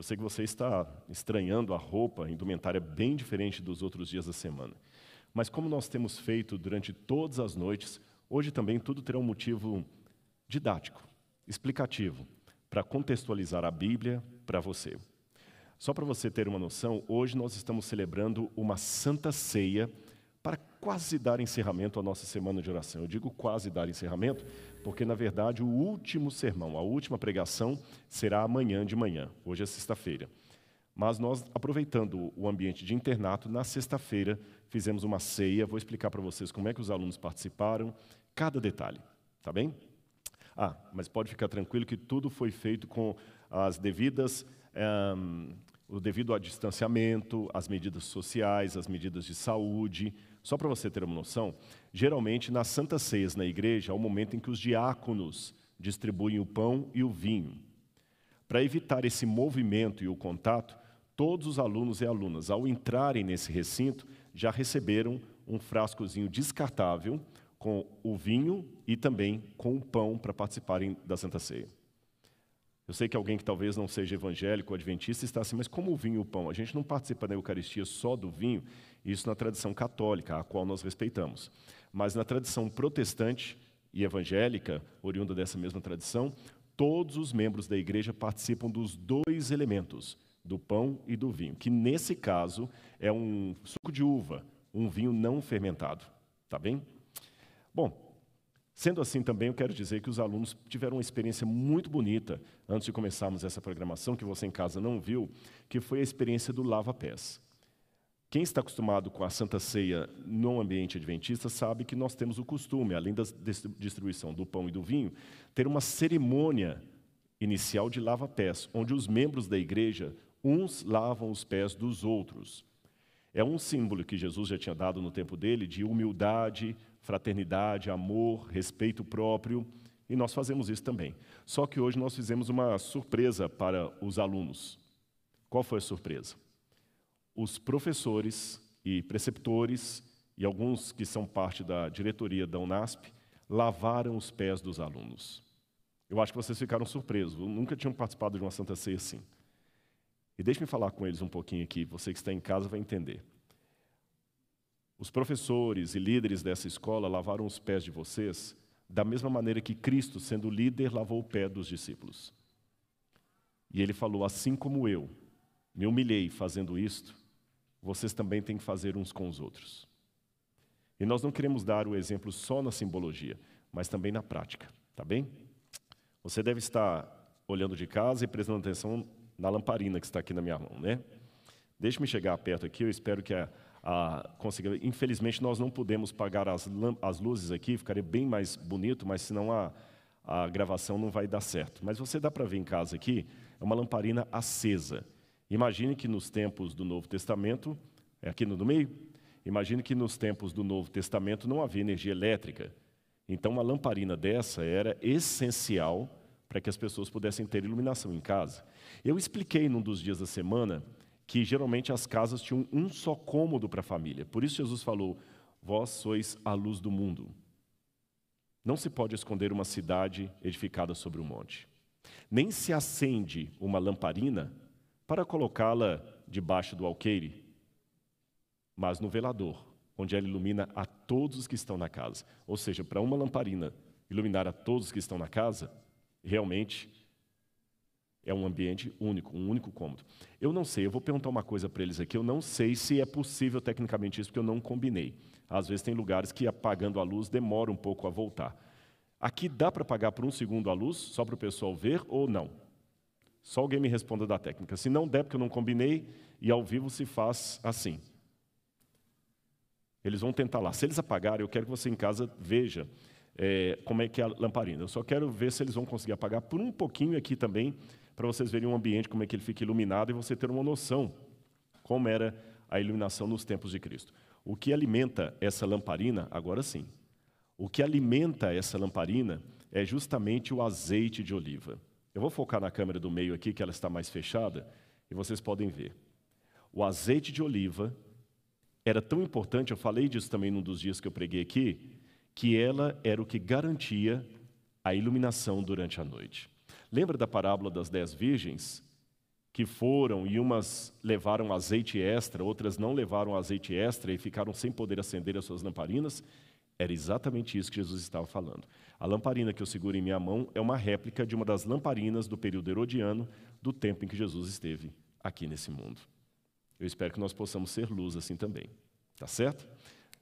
Eu sei que você está estranhando a roupa, a indumentária bem diferente dos outros dias da semana. Mas como nós temos feito durante todas as noites, hoje também tudo terá um motivo didático, explicativo, para contextualizar a Bíblia para você. Só para você ter uma noção, hoje nós estamos celebrando uma santa ceia quase dar encerramento à nossa semana de oração. Eu digo quase dar encerramento, porque na verdade o último sermão, a última pregação será amanhã de manhã. Hoje é sexta-feira. Mas nós, aproveitando o ambiente de internato, na sexta-feira fizemos uma ceia. Vou explicar para vocês como é que os alunos participaram, cada detalhe, tá bem? Ah, mas pode ficar tranquilo que tudo foi feito com as devidas, um, o devido a distanciamento, as medidas sociais, as medidas de saúde. Só para você ter uma noção, geralmente nas Santas Ceias na igreja é o momento em que os diáconos distribuem o pão e o vinho. Para evitar esse movimento e o contato, todos os alunos e alunas, ao entrarem nesse recinto, já receberam um frascozinho descartável com o vinho e também com o pão para participarem da Santa Ceia. Eu sei que alguém que talvez não seja evangélico ou adventista está assim, mas como o vinho e o pão? A gente não participa da Eucaristia só do vinho, isso na tradição católica, a qual nós respeitamos. Mas na tradição protestante e evangélica, oriunda dessa mesma tradição, todos os membros da igreja participam dos dois elementos, do pão e do vinho, que nesse caso é um suco de uva, um vinho não fermentado. Tá bem? Bom, Sendo assim, também eu quero dizer que os alunos tiveram uma experiência muito bonita antes de começarmos essa programação, que você em casa não viu, que foi a experiência do lava-pés. Quem está acostumado com a Santa Ceia no ambiente adventista sabe que nós temos o costume, além da distribuição do pão e do vinho, ter uma cerimônia inicial de lava-pés, onde os membros da igreja, uns lavam os pés dos outros. É um símbolo que Jesus já tinha dado no tempo dele de humildade, fraternidade, amor, respeito próprio, e nós fazemos isso também. Só que hoje nós fizemos uma surpresa para os alunos. Qual foi a surpresa? Os professores e preceptores e alguns que são parte da diretoria da Unasp lavaram os pés dos alunos. Eu acho que vocês ficaram surpresos, nunca tinham participado de uma Santa Ceia assim. E deixe-me falar com eles um pouquinho aqui, você que está em casa vai entender. Os professores e líderes dessa escola lavaram os pés de vocês da mesma maneira que Cristo, sendo líder, lavou o pé dos discípulos. E ele falou: Assim como eu me humilhei fazendo isto, vocês também têm que fazer uns com os outros. E nós não queremos dar o exemplo só na simbologia, mas também na prática, tá bem? Você deve estar olhando de casa e prestando atenção na lamparina que está aqui na minha mão, né? Deixe-me chegar perto aqui, eu espero que a, a conseguir. Infelizmente, nós não podemos pagar as, as luzes aqui, ficaria bem mais bonito, mas senão a, a gravação não vai dar certo. Mas você dá para ver em casa aqui, é uma lamparina acesa. Imagine que nos tempos do Novo Testamento, é aqui no meio, imagine que nos tempos do Novo Testamento não havia energia elétrica. Então, uma lamparina dessa era essencial para que as pessoas pudessem ter iluminação em casa. Eu expliquei num dos dias da semana que geralmente as casas tinham um só cômodo para a família. Por isso Jesus falou: Vós sois a luz do mundo. Não se pode esconder uma cidade edificada sobre um monte. Nem se acende uma lamparina para colocá-la debaixo do alqueire, mas no velador, onde ela ilumina a todos os que estão na casa. Ou seja, para uma lamparina iluminar a todos os que estão na casa, realmente é um ambiente único, um único cômodo. Eu não sei, eu vou perguntar uma coisa para eles aqui. Eu não sei se é possível tecnicamente isso, porque eu não combinei. Às vezes tem lugares que apagando a luz demora um pouco a voltar. Aqui dá para apagar por um segundo a luz, só para o pessoal ver ou não? Só alguém me responda da técnica. Se não der, porque eu não combinei, e ao vivo se faz assim. Eles vão tentar lá. Se eles apagarem, eu quero que você em casa veja é, como é que é a lamparina. Eu só quero ver se eles vão conseguir apagar por um pouquinho aqui também, para vocês verem o ambiente, como é que ele fica iluminado e você ter uma noção como era a iluminação nos tempos de Cristo. O que alimenta essa lamparina, agora sim, o que alimenta essa lamparina é justamente o azeite de oliva. Eu vou focar na câmera do meio aqui, que ela está mais fechada, e vocês podem ver. O azeite de oliva era tão importante, eu falei disso também num dos dias que eu preguei aqui, que ela era o que garantia a iluminação durante a noite. Lembra da parábola das dez virgens? que foram e umas levaram azeite extra, outras não levaram azeite extra e ficaram sem poder acender as suas lamparinas, era exatamente isso que Jesus estava falando. A lamparina que eu seguro em minha mão é uma réplica de uma das lamparinas do período herodiano, do tempo em que Jesus esteve aqui nesse mundo. Eu espero que nós possamos ser luz assim também. Tá certo?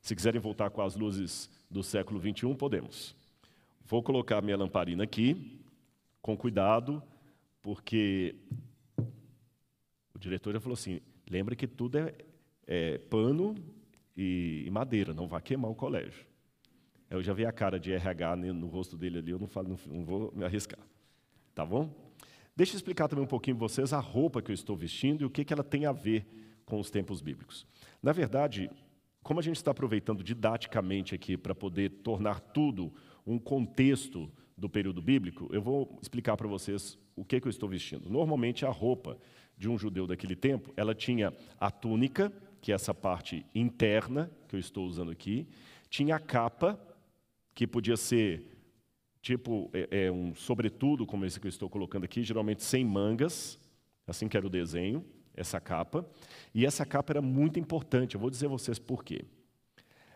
Se quiserem voltar com as luzes do século 21, podemos. Vou colocar minha lamparina aqui, com cuidado, porque o diretor já falou assim: lembra que tudo é, é pano e, e, madeira, não vai queimar o colégio. Eu já vi a cara de RH no rosto dele ali, eu não, falo, não, vou me arriscar. Tá bom? Deixa eu explicar também um pouquinho para vocês a roupa que eu estou vestindo e o que, que ela tem a ver com os tempos bíblicos. Na verdade, como a gente está aproveitando didaticamente aqui para poder tornar tudo um contexto do período bíblico, eu vou explicar para vocês o que, que eu estou vestindo. Normalmente, a roupa de um judeu daquele tempo, ela tinha a túnica, que é essa parte interna que eu estou usando aqui, tinha a capa, que podia ser tipo é, é um sobretudo, como esse que eu estou colocando aqui, geralmente sem mangas, assim que era o desenho, essa capa. E essa capa era muito importante, eu vou dizer a vocês por quê.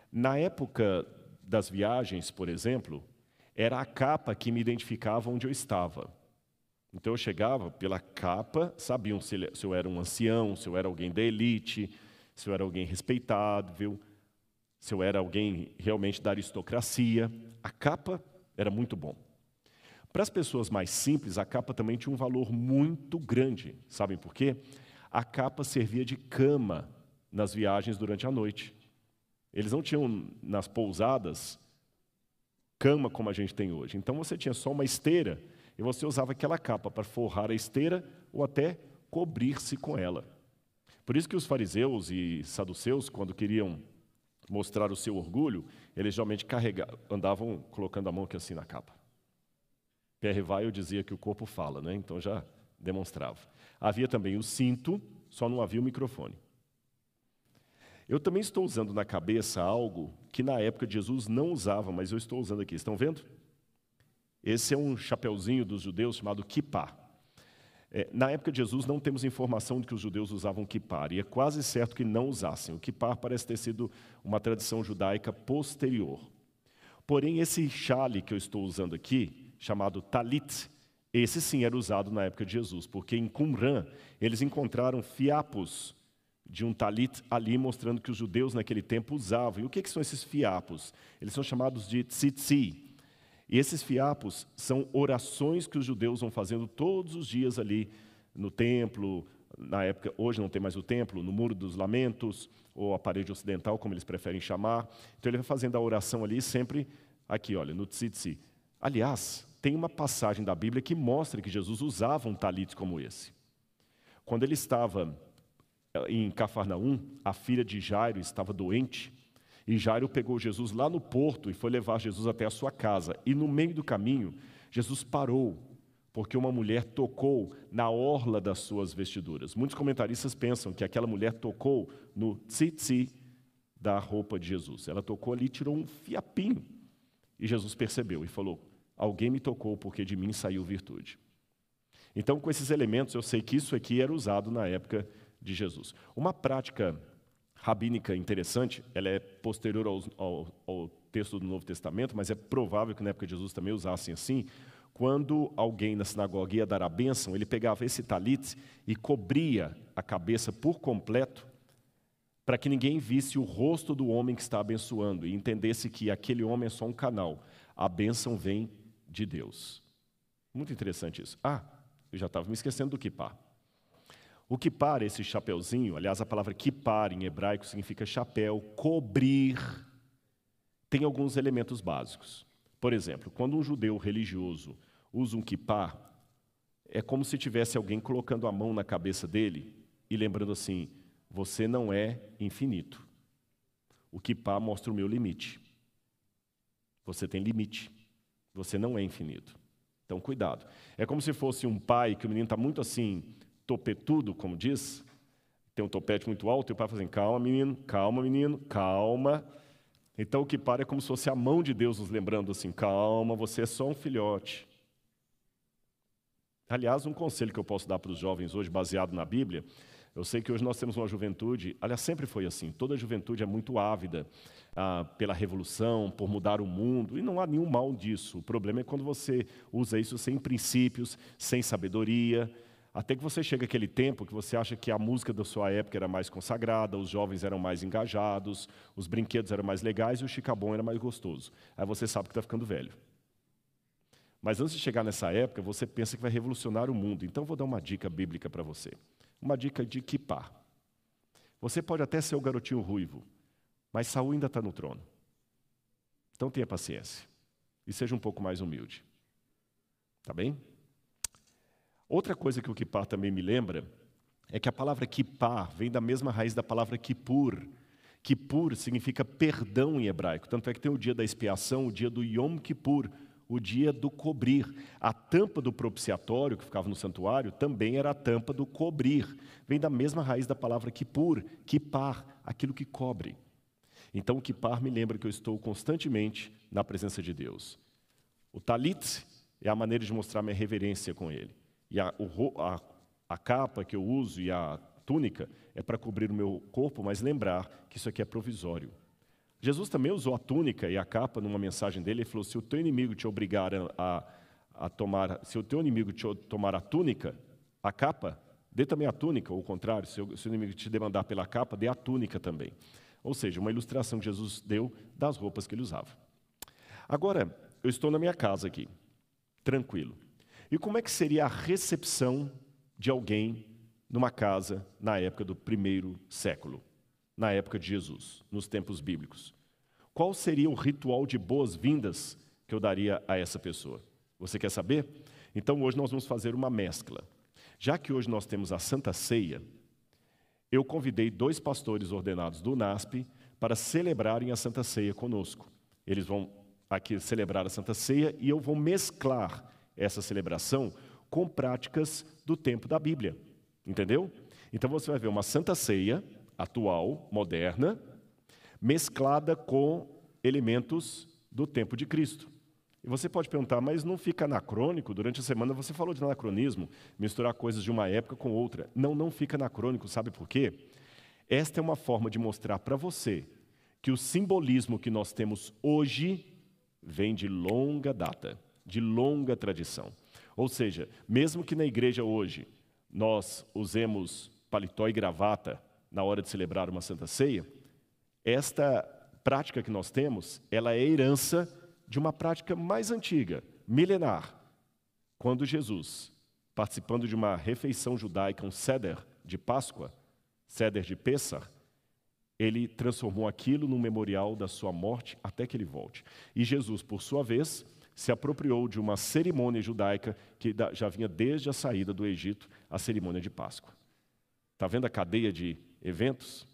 Na época das viagens, por exemplo, era a capa que me identificava onde eu estava. Então eu chegava pela capa, sabiam se, eu era um ancião, se eu era alguém da elite, se eu era alguém respeitável, se eu era alguém realmente da aristocracia. A capa era muito bom. Para as pessoas mais simples, a capa também tinha um valor muito grande. Sabem por quê? A capa servia de cama nas viagens durante a noite. Eles não tinham nas pousadas cama como a gente tem hoje. Então você tinha só uma esteira e você usava aquela capa para forrar a esteira ou até cobrir-se com ela. Por isso que os fariseus e saduceus, quando queriam mostrar o seu orgulho, eles geralmente carregavam, andavam colocando a mão aqui assim na capa. Pierre Weil dizia que o corpo fala, né? então já demonstrava. Havia também o cinto, só não havia o microfone. Eu também estou usando na cabeça algo que na época de Jesus não usava, mas eu estou usando aqui. Estão vendo? Esse é um chapeuzinho dos judeus chamado kippah. É, na época de Jesus não temos informação de que os judeus usavam kippah, e é quase certo que não usassem. O kippah parece ter sido uma tradição judaica posterior. Porém, esse chale que eu estou usando aqui, chamado talit, esse sim era usado na época de Jesus, porque em Qumran eles encontraram fiapos de um talit ali, mostrando que os judeus naquele tempo usavam. E o que, que são esses fiapos? Eles são chamados de tzitzi. E esses fiapos são orações que os judeus vão fazendo todos os dias ali no templo, na época, hoje não tem mais o templo, no Muro dos Lamentos, ou a parede ocidental, como eles preferem chamar. Então ele vai fazendo a oração ali, sempre aqui, olha, no tzitzi. Aliás, tem uma passagem da Bíblia que mostra que Jesus usava um talit como esse. Quando ele estava eh, em Cafarnaum, a filha de Jairo estava doente, e Jairo pegou Jesus lá no porto e foi levar Jesus até a sua casa. E no meio do caminho, Jesus parou, porque uma mulher tocou na orla das suas vestiduras. Muitos comentaristas pensam que aquela mulher tocou no tzitzi da roupa de Jesus. Ela tocou ali tirou um fiapinho. E Jesus percebeu e falou: Alguém me tocou porque de mim saiu virtude. Então, com esses elementos, eu sei que isso aqui era usado na época de Jesus. Uma prática rabínica interessante, ela é posterior ao, ao, ao, texto do Novo Testamento, mas é provável que na época de Jesus também usassem assim. Quando alguém na sinagoga ia dar a bênção, ele pegava esse talit e cobria a cabeça por completo, para que ninguém visse o rosto do homem que está abençoando e entendesse que aquele homem é só um canal. A bênção vem de Deus. Muito interessante isso. Ah, eu já estava me esquecendo do kippah. O kippar, esse chapeuzinho, aliás, a palavra kippar em hebraico significa chapéu, cobrir, tem alguns elementos básicos. Por exemplo, quando um judeu religioso usa um kippar, é como se tivesse alguém colocando a mão na cabeça dele e lembrando assim: você não é infinito. O kippar mostra o meu limite. Você tem limite. Você não é infinito. Então, cuidado. É como se fosse um pai que o menino está muito assim, topetudo, como diz, tem um topete muito alto, e o pai fala assim, calma menino, calma menino, calma. Então o que para é como se fosse a mão de Deus nos lembrando assim, calma, você é só um filhote. Aliás, um conselho que eu posso dar para os jovens hoje, baseado na Bíblia, eu sei que hoje nós temos uma juventude, aliás, sempre foi assim, toda juventude é muito ávida ah, pela revolução, por mudar o mundo, e não há nenhum mal disso. O problema é quando você usa isso sem princípios, sem sabedoria, até que você chega aquele tempo que você acha que a música da sua época era mais consagrada, os jovens eram mais engajados, os brinquedos eram mais legais e o chicabom era mais gostoso. Aí você sabe que está ficando velho. Mas antes de chegar nessa época, você pensa que vai revolucionar o mundo. Então, vou dar uma dica bíblica para você. Uma dica de kipá. Você pode até ser o garotinho ruivo, mas Saul ainda está no trono. Então, tenha paciência. E seja um pouco mais humilde. Tá bem? Outra coisa que o kipá também me lembra é que a palavra kipá vem da mesma raiz da palavra kipur. Kipur significa perdão em hebraico. Tanto é que tem o dia da expiação, o dia do Yom Kippur, o dia do cobrir. A tampa do propiciatório, que ficava no santuário, também era a tampa do cobrir. Vem da mesma raiz da palavra kippur, kippar, aquilo que cobre. Então, o kippar me lembra que eu estou constantemente na presença de Deus. O talit é a maneira de mostrar minha reverência com Ele. E a, o, a, a capa que eu uso e a túnica é para cobrir o meu corpo, mas lembrar que isso aqui é provisório. Jesus também usou a túnica e a capa numa mensagem dele. Ele falou: se o teu inimigo te obrigar a, a tomar, se o teu inimigo te tomar a túnica, a capa, dê também a túnica, ou o contrário, se o, se o inimigo te demandar pela capa, dê a túnica também. Ou seja, uma ilustração que Jesus deu das roupas que ele usava. Agora, eu estou na minha casa aqui, tranquilo. E como é que seria a recepção de alguém numa casa na época do primeiro século? na época de Jesus, nos tempos bíblicos. Qual seria o ritual de boas-vindas que eu daria a essa pessoa? Você quer saber? Então hoje nós vamos fazer uma mescla. Já que hoje nós temos a Santa Ceia, eu convidei dois pastores ordenados do NASP para celebrarem a Santa Ceia conosco. Eles vão aqui celebrar a Santa Ceia e eu vou mesclar essa celebração com práticas do tempo da Bíblia. Entendeu? Então você vai ver uma Santa Ceia atual, moderna, mesclada com elementos do tempo de Cristo. E você pode perguntar, mas não fica anacrônico? Durante a semana você falou de anacronismo, misturar coisas de uma época com outra. Não, não fica anacrônico, sabe por quê? Esta é uma forma de mostrar para você que o simbolismo que nós temos hoje vem de longa data, de longa tradição. Ou seja, mesmo que na igreja hoje nós usemos paletó e gravata, na hora de celebrar uma Santa Ceia, esta prática que nós temos, ela é herança de uma prática mais antiga, milenar, quando Jesus, participando de uma refeição judaica, um seder de Páscoa, seder de Pessah, ele transformou aquilo num memorial da sua morte até que ele volte. E Jesus, por sua vez, se apropriou de uma cerimônia judaica que já vinha desde a saída do Egito, a cerimônia de Páscoa. Está vendo a cadeia de eventos.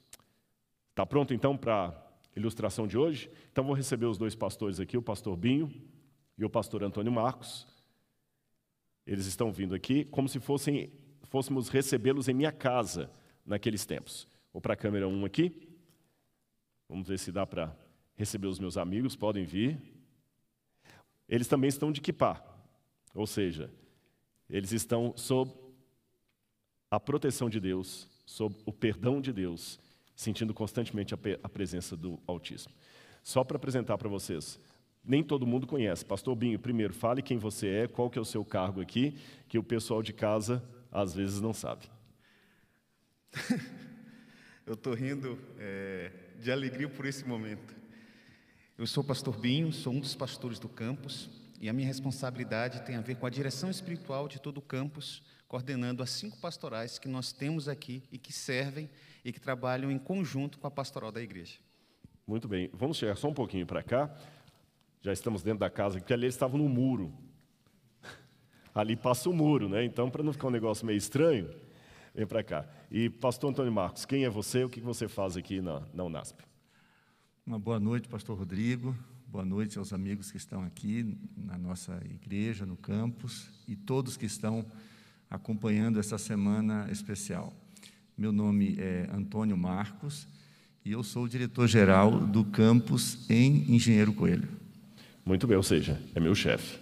Está pronto então para a ilustração de hoje? Então vou receber os dois pastores aqui, o pastor Binho e o pastor Antônio Marcos. Eles estão vindo aqui como se fossem, fôssemos recebê-los em minha casa naqueles tempos. Vou para a câmera 1 aqui. Vamos ver se dá para receber os meus amigos, podem vir. Eles também estão de kipá, ou seja, eles estão sob a proteção de Deus, sob o perdão de Deus, sentindo constantemente a, presença do Altíssimo. Só para apresentar para vocês, nem todo mundo conhece. Pastor Binho, primeiro, fale quem você é, qual que é o seu cargo aqui, que o pessoal de casa às vezes não sabe. Eu estou rindo é, de alegria por esse momento. Eu sou o pastor Binho, sou um dos pastores do campus, e a minha responsabilidade tem a ver com a direção espiritual de todo o campus, coordenando as cinco pastorais que nós temos aqui e que servem e que trabalham em conjunto com a pastoral da igreja. Muito bem, vamos chegar só um pouquinho para cá. Já estamos dentro da casa, porque ali eles estavam no muro. Ali passa o muro, né? Então, para não ficar um negócio meio estranho, vem para cá. E, pastor Antônio Marcos, quem é você? O que você faz aqui na, na Unasp? Uma boa noite, pastor Rodrigo. Boa noite aos amigos que estão aqui na nossa igreja, no campus, e todos que estão acompanhando essa semana especial. Meu nome é Antônio Marcos e eu sou o diretor-geral do campus em Engenheiro Coelho. Muito bem, ou seja, é meu chefe.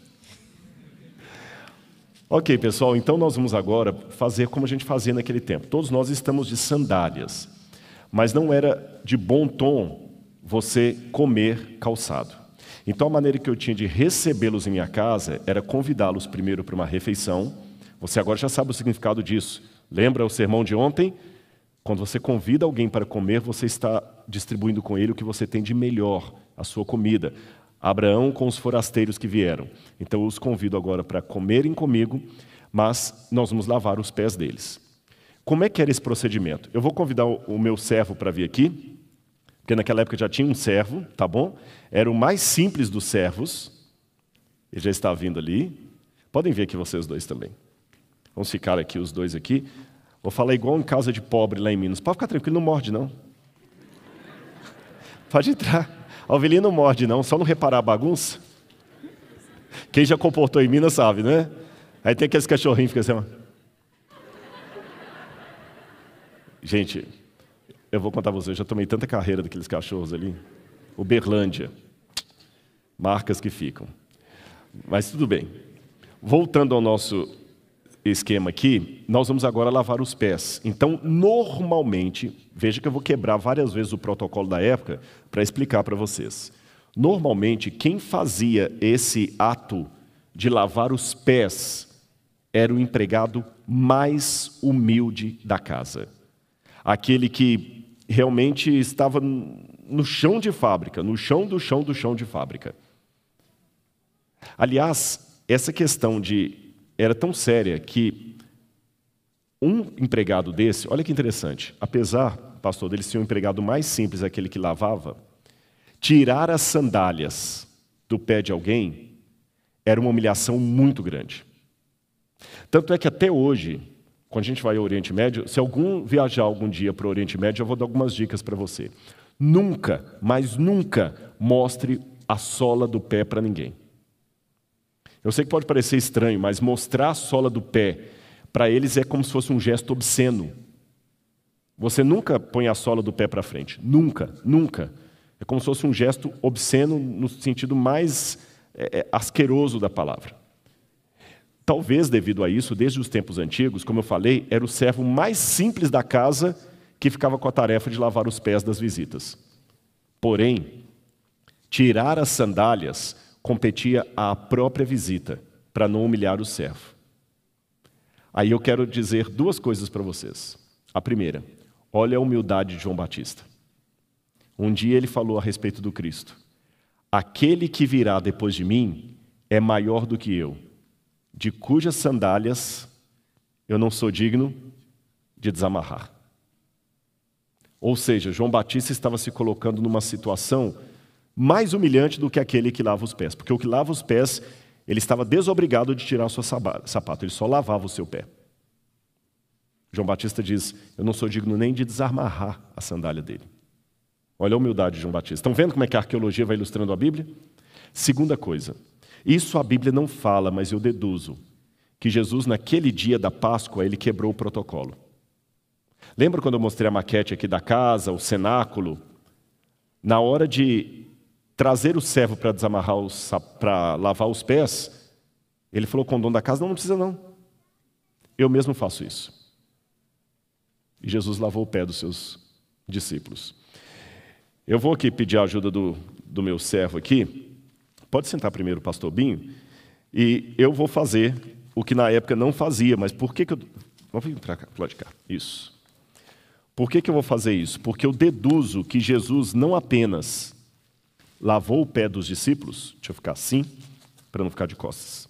Ok, pessoal, então nós vamos agora fazer como a gente fazia naquele tempo. Todos nós estamos de sandálias, mas não era de bom tom você comer calçado. Então a maneira que eu tinha de recebê-los em minha casa era convidá-los primeiro para uma refeição. Você agora já sabe o significado disso. Lembra o sermão de ontem? Quando você convida alguém para comer, você está distribuindo com ele o que você tem de melhor, a sua comida. Abraão com os forasteiros que vieram. Então eu os convido agora para comerem comigo, mas nós vamos lavar os pés deles. Como é que era esse procedimento? Eu vou convidar o meu servo para vir aqui, porque naquela época já tinha um servo, tá bom? Era o mais simples dos servos. Ele já está vindo ali. Podem vir aqui vocês dois também. Vamos ficar aqui os dois aqui. Vou falar igual em casa de pobre lá em Minas. Pode ficar tranquilo, não morde não. Pode entrar. A ovelhinha não morde, não, só não reparar a bagunça. Quem já comportou em Minas sabe, né? Aí tem aqueles cachorrinhos que ficam assim. Gente, eu vou contar para vocês, eu já tomei tanta carreira daqueles cachorros ali. Uberlândia. Marcas que ficam. Mas tudo bem. Voltando ao nosso esquema aqui, nós vamos agora lavar os pés. Então, normalmente, veja que eu vou quebrar várias vezes o protocolo da época para explicar para vocês. Normalmente, quem fazia esse ato de lavar os pés era o empregado mais humilde da casa. Aquele que realmente estava no chão de fábrica, no chão do chão do chão de fábrica. Aliás, essa questão de era tão séria que um empregado desse, olha que interessante, apesar, pastor, dele ser um empregado mais simples, aquele que lavava, tirar as sandálias do pé de alguém era uma humilhação muito grande. Tanto é que até hoje, quando a gente vai ao Oriente Médio, se algum viajar algum dia para o Oriente Médio, eu vou dar algumas dicas para você. Nunca, mas nunca mostre a sola do pé para ninguém. Eu sei que pode parecer estranho, mas mostrar a sola do pé para eles é como se fosse um gesto obsceno. Você nunca põe a sola do pé para frente. Nunca, nunca. É como se fosse um gesto obsceno no sentido mais é, é, asqueroso da palavra. Talvez devido a isso, desde os tempos antigos, como eu falei, era o servo mais simples da casa que ficava com a tarefa de lavar os pés das visitas. Porém, tirar as sandálias competia à própria visita, para não humilhar o servo. Aí eu quero dizer duas coisas para vocês. A primeira, olha a humildade de João Batista. Um dia ele falou a respeito do Cristo: Aquele que virá depois de mim é maior do que eu, de cujas sandálias eu não sou digno de desamarrar. Ou seja, João Batista estava se colocando numa situação mais humilhante do que aquele que lava os pés, porque o que lava os pés, ele estava desobrigado de tirar o seu sapato, ele só lavava o seu pé. João Batista diz: Eu não sou digno nem de desamarrar a sandália dele. Olha a humildade de João Batista. Estão vendo como é que a arqueologia vai ilustrando a Bíblia? Segunda coisa, isso a Bíblia não fala, mas eu deduzo que Jesus, naquele dia da Páscoa, ele quebrou o protocolo. Lembra quando eu mostrei a maquete aqui da casa, o cenáculo? Na hora de trazer o servo para desamarrar para lavar os pés, ele falou com o dono da casa: não, não precisa não. Eu mesmo faço isso. E Jesus lavou o pé dos seus discípulos. Eu vou aqui pedir a ajuda do, do meu servo aqui. Pode sentar primeiro, pastor Binho. E eu vou fazer o que na época não fazia, mas por que, que eu. Vamos vir para cá, de cá. Isso. Por que, que eu vou fazer isso? Porque eu deduzo que Jesus não apenas lavou o pé dos discípulos, deixa eu ficar assim, para não ficar de costas.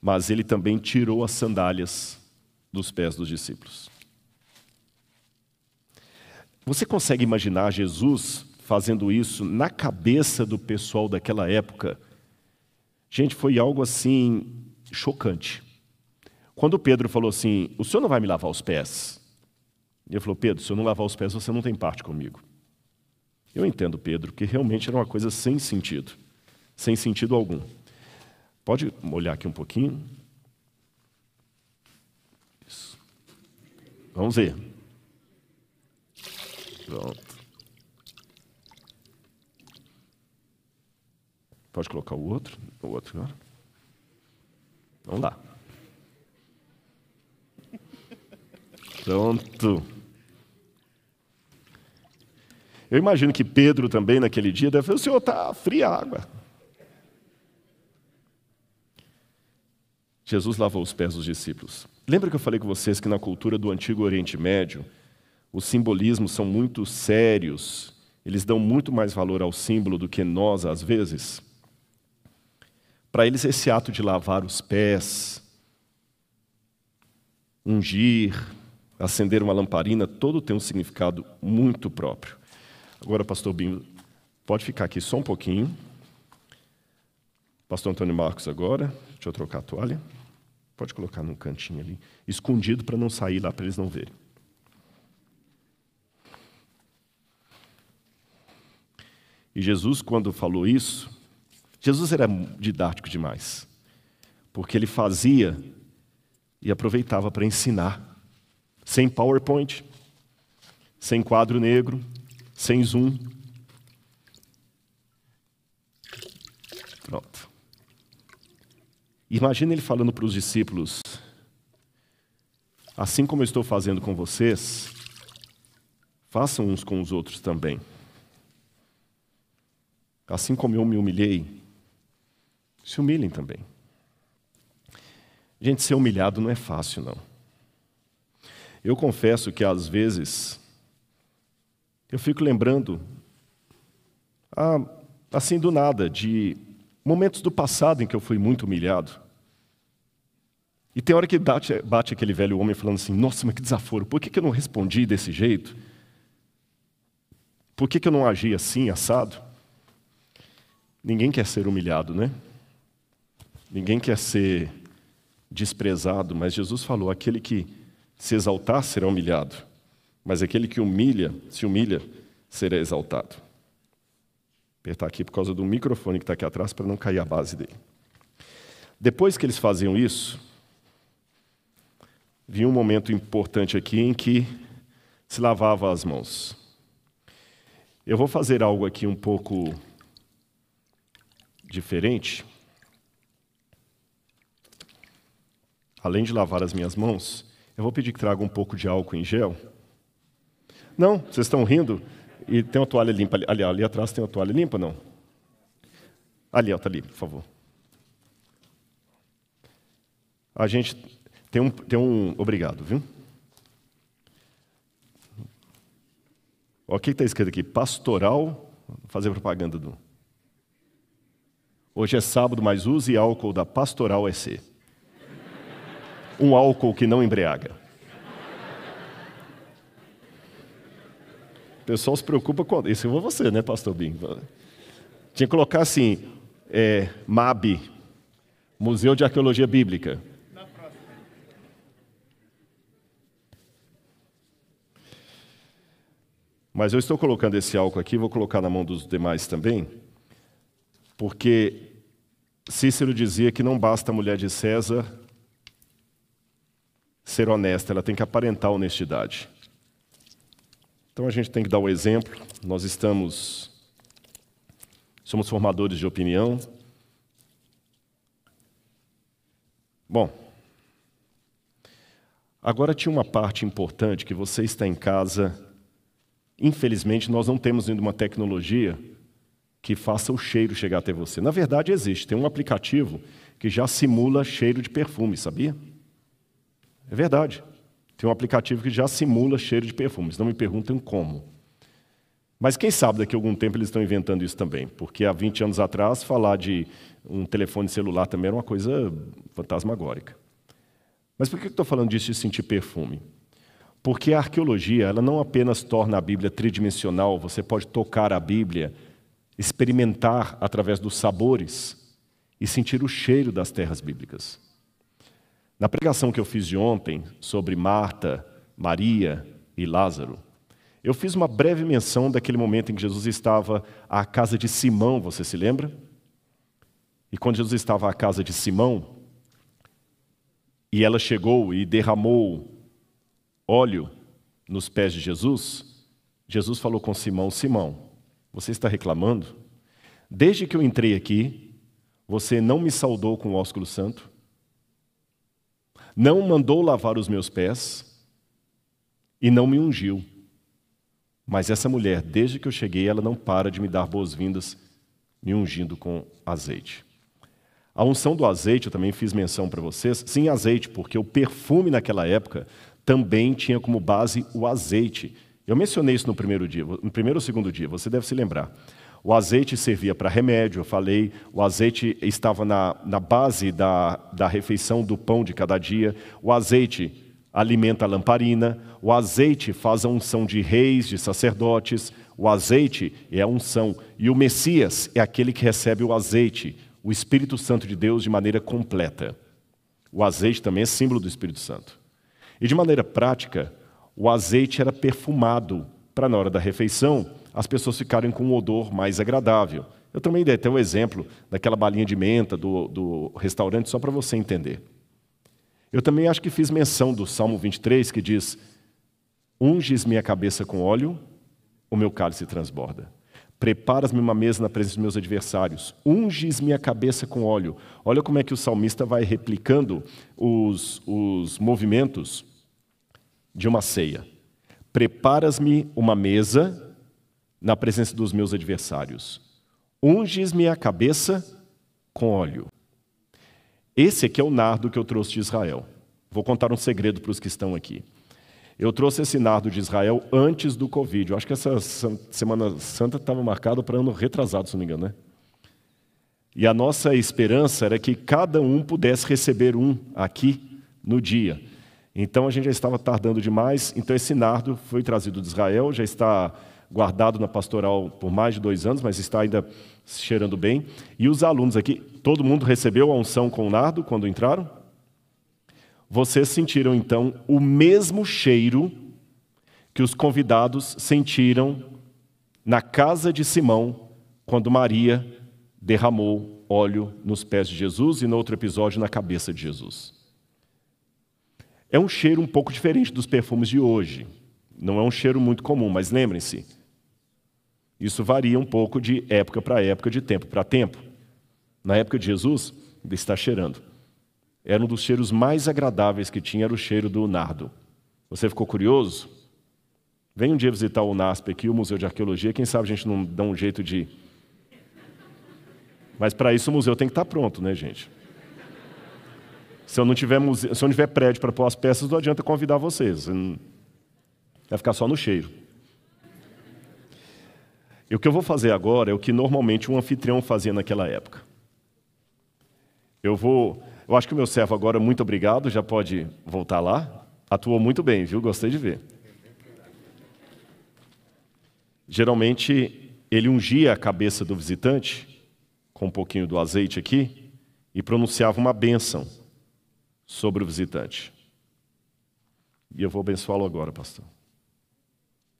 Mas ele também tirou as sandálias dos pés dos discípulos. Você consegue imaginar Jesus fazendo isso na cabeça do pessoal daquela época? Gente, foi algo assim chocante. Quando Pedro falou assim: O senhor não vai me lavar os pés? Ele falou: Pedro, se eu não lavar os pés, você não tem parte comigo. Eu entendo, Pedro, que realmente era uma coisa sem sentido, sem sentido algum. Pode olhar aqui um pouquinho? Isso. Vamos ver. Pode colocar o outro. O outro agora. Vamos lá. Pronto. Eu imagino que Pedro também naquele dia deve falar, o senhor está fria a água. Jesus lavou os pés dos discípulos. Lembra que eu falei com vocês que na cultura do Antigo Oriente Médio, os simbolismos são muito sérios, eles dão muito mais valor ao símbolo do que nós, às vezes? Para eles, esse ato de lavar os pés, ungir, acender uma lamparina, todo tem um significado muito próprio. Agora, pastor Binho, pode ficar aqui só um pouquinho. Pastor Antônio Marcos agora, deixa eu trocar a toalha. Pode colocar num cantinho ali, escondido para não sair lá para eles não verem. E Jesus, quando falou isso, Jesus era didático demais, porque ele fazia e aproveitava para ensinar, sem PowerPoint, sem quadro negro, sem zoom. Pronto. Imagina ele falando para os discípulos: assim como eu estou fazendo com vocês, façam uns com os outros também. Assim como eu me humilhei, se humilhem também. Gente, ser humilhado não é fácil, não. Eu confesso que às vezes eu fico lembrando, ah, assim do nada, de momentos do passado em que eu fui muito humilhado. E tem hora que bate, bate aquele velho homem falando assim: Nossa, mas que desaforo, por que, que eu não respondi desse jeito? Por que, que eu não agi assim, assado? Ninguém quer ser humilhado, né? Ninguém quer ser desprezado, mas Jesus falou: aquele que se exaltar será humilhado, mas aquele que humilha, se humilha, será exaltado. Apertar aqui por causa do microfone que está aqui atrás para não cair a base dele. Depois que eles faziam isso, vinha um momento importante aqui em que se lavava as mãos. Eu vou fazer algo aqui um pouco diferente. Além de lavar as minhas mãos, eu vou pedir que traga um pouco de álcool em gel. Não, vocês estão rindo? E tem uma toalha limpa ali, ali, ali atrás tem uma toalha limpa, não? Ali, está ali, por favor. A gente tem um, tem um obrigado, viu? O que está escrito aqui? Pastoral, vou fazer propaganda do. Hoje é sábado, mas use álcool da Pastoral EC um álcool que não embriaga. O pessoal se preocupa com. Isso é você, né, Pastor Bim? Tinha que colocar assim: é, MAB, Museu de Arqueologia Bíblica. Mas eu estou colocando esse álcool aqui, vou colocar na mão dos demais também, porque Cícero dizia que não basta a mulher de César ser honesta, ela tem que aparentar honestidade. Então a gente tem que dar o exemplo. Nós estamos somos formadores de opinião. Bom, agora tinha uma parte importante que você está em casa. Infelizmente, nós não temos ainda uma tecnologia que faça o cheiro chegar até você. Na verdade, existe. Tem um aplicativo que já simula cheiro de perfume, sabia? É verdade. Tem um aplicativo que já simula cheiro de perfumes. Não me perguntem como. Mas quem sabe daqui a algum tempo eles estão inventando isso também. Porque há 20 anos atrás, falar de um telefone celular também era uma coisa fantasmagórica. Mas por que estou falando disso de sentir perfume? Porque a arqueologia ela não apenas torna a Bíblia tridimensional, você pode tocar a Bíblia, experimentar através dos sabores e sentir o cheiro das terras bíblicas. Na pregação que eu fiz de ontem sobre Marta, Maria e Lázaro, eu fiz uma breve menção daquele momento em que Jesus estava à casa de Simão, você se lembra? E quando Jesus estava à casa de Simão, e ela chegou e derramou óleo nos pés de Jesus, Jesus falou com Simão: Simão, você está reclamando? Desde que eu entrei aqui, você não me saudou com o ósculo santo, não mandou lavar os meus pés, e não me ungiu. Mas essa mulher, desde que eu cheguei, ela não para de me dar boas-vindas, me ungindo com azeite. A unção do azeite, eu também fiz menção para vocês, sim, azeite, porque o perfume naquela época também tinha como base o azeite. Eu mencionei isso no primeiro dia, no primeiro ou segundo dia, você deve se lembrar. O azeite servia para remédio, eu falei, o azeite estava na, na base da, da refeição do pão de cada dia, o azeite alimenta a lamparina, o azeite faz a unção de reis, de sacerdotes, o azeite é a unção, e o Messias é aquele que recebe o azeite, o Espírito Santo de Deus de maneira completa. O azeite também é símbolo do Espírito Santo. E de maneira prática, o azeite era perfumado para na hora da refeição as pessoas ficarem com um odor mais agradável. Eu também dei até o exemplo daquela balinha de menta do, do restaurante, só para você entender. Eu também acho que fiz menção do Salmo 23, que diz: Unges minha cabeça com óleo, o meu cálice transborda. Preparas-me uma mesa na presença dos meus adversários. Unges minha cabeça com óleo. Olha como é que o salmista vai replicando os, os movimentos de uma ceia. Preparas-me uma mesa na presença dos meus adversários. Unges-me a cabeça com óleo. Esse aqui é o nardo que eu trouxe de Israel. Vou contar um segredo para os que estão aqui. Eu trouxe esse nardo de Israel antes do Covid. Eu acho que essa Semana Santa estava marcada para ano retrasado, se não me engano, né? E a nossa esperança era que cada um pudesse receber um aqui no dia. Então a gente já estava tardando demais. Então esse nardo foi trazido de Israel, já está guardado na pastoral por mais de dois anos, mas está ainda cheirando bem. E os alunos aqui, todo mundo recebeu a unção com o nardo quando entraram? Vocês sentiram então o mesmo cheiro que os convidados sentiram na casa de Simão, quando Maria derramou óleo nos pés de Jesus e no outro episódio na cabeça de Jesus. É um cheiro um pouco diferente dos perfumes de hoje. Não é um cheiro muito comum, mas lembrem-se, isso varia um pouco de época para época, de tempo para tempo. Na época de Jesus, ele está cheirando. Era um dos cheiros mais agradáveis que tinha, era o cheiro do nardo. Você ficou curioso? Vem um dia visitar o NASP aqui, o Museu de Arqueologia, quem sabe a gente não dá um jeito de... Mas para isso o museu tem que estar pronto, né, gente? Se eu não tiver, museu, se eu não tiver prédio para pôr as peças, não adianta convidar vocês. Vai ficar só no cheiro. E o que eu vou fazer agora é o que normalmente um anfitrião fazia naquela época. Eu vou. Eu acho que o meu servo agora, muito obrigado, já pode voltar lá. Atuou muito bem, viu? Gostei de ver. Geralmente, ele ungia a cabeça do visitante com um pouquinho do azeite aqui e pronunciava uma bênção sobre o visitante. E eu vou abençoá-lo agora, pastor.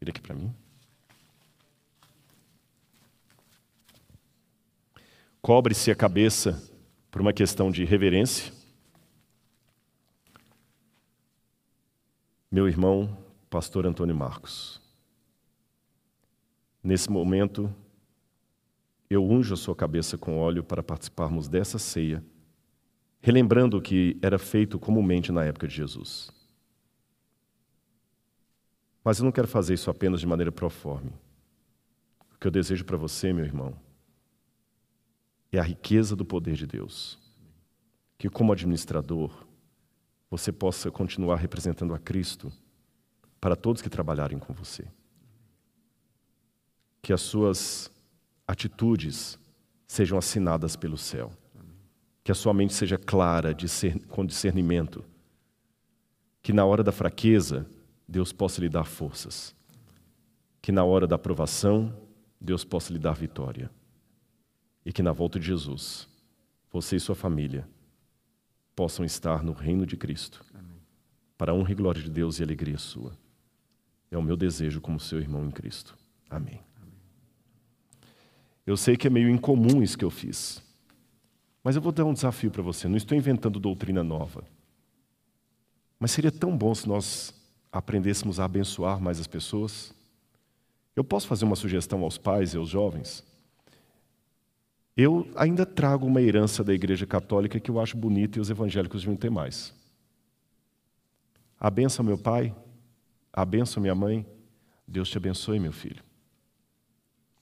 Vira aqui para mim. Cobre-se a cabeça por uma questão de reverência. Meu irmão, pastor Antônio Marcos, nesse momento, eu unjo a sua cabeça com óleo para participarmos dessa ceia, relembrando o que era feito comumente na época de Jesus. Mas eu não quero fazer isso apenas de maneira proforme. O que eu desejo para você, meu irmão, é a riqueza do poder de Deus. Que, como administrador, você possa continuar representando a Cristo para todos que trabalharem com você. Que as suas atitudes sejam assinadas pelo céu. Que a sua mente seja clara, com discernimento. Que na hora da fraqueza, Deus possa lhe dar forças. Que na hora da aprovação, Deus possa lhe dar vitória e que na volta de Jesus, você e sua família possam estar no reino de Cristo, Amém. para a honra e glória de Deus e alegria sua. É o meu desejo como seu irmão em Cristo. Amém. Amém. Eu sei que é meio incomum isso que eu fiz, mas eu vou dar um desafio para você. Não estou inventando doutrina nova, mas seria tão bom se nós aprendêssemos a abençoar mais as pessoas. Eu posso fazer uma sugestão aos pais e aos jovens? Eu ainda trago uma herança da Igreja Católica que eu acho bonita e os evangélicos deviam ter mais. A benção, meu pai, a benção, minha mãe, Deus te abençoe, meu filho.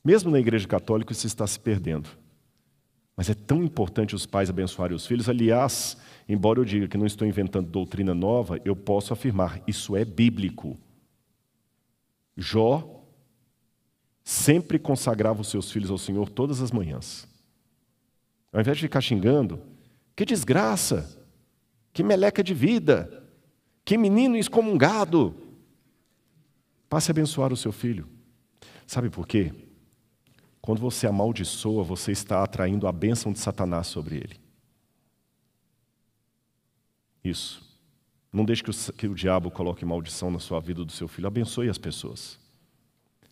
Mesmo na igreja católica, isso está se perdendo. Mas é tão importante os pais abençoarem os filhos. Aliás, embora eu diga que não estou inventando doutrina nova, eu posso afirmar, isso é bíblico. Jó sempre consagrava os seus filhos ao Senhor todas as manhãs. Ao invés de ficar xingando, que desgraça, que meleca de vida, que menino excomungado. Passe a abençoar o seu filho. Sabe por quê? Quando você amaldiçoa, você está atraindo a bênção de Satanás sobre ele. Isso. Não deixe que o, que o diabo coloque maldição na sua vida do seu filho. Abençoe as pessoas.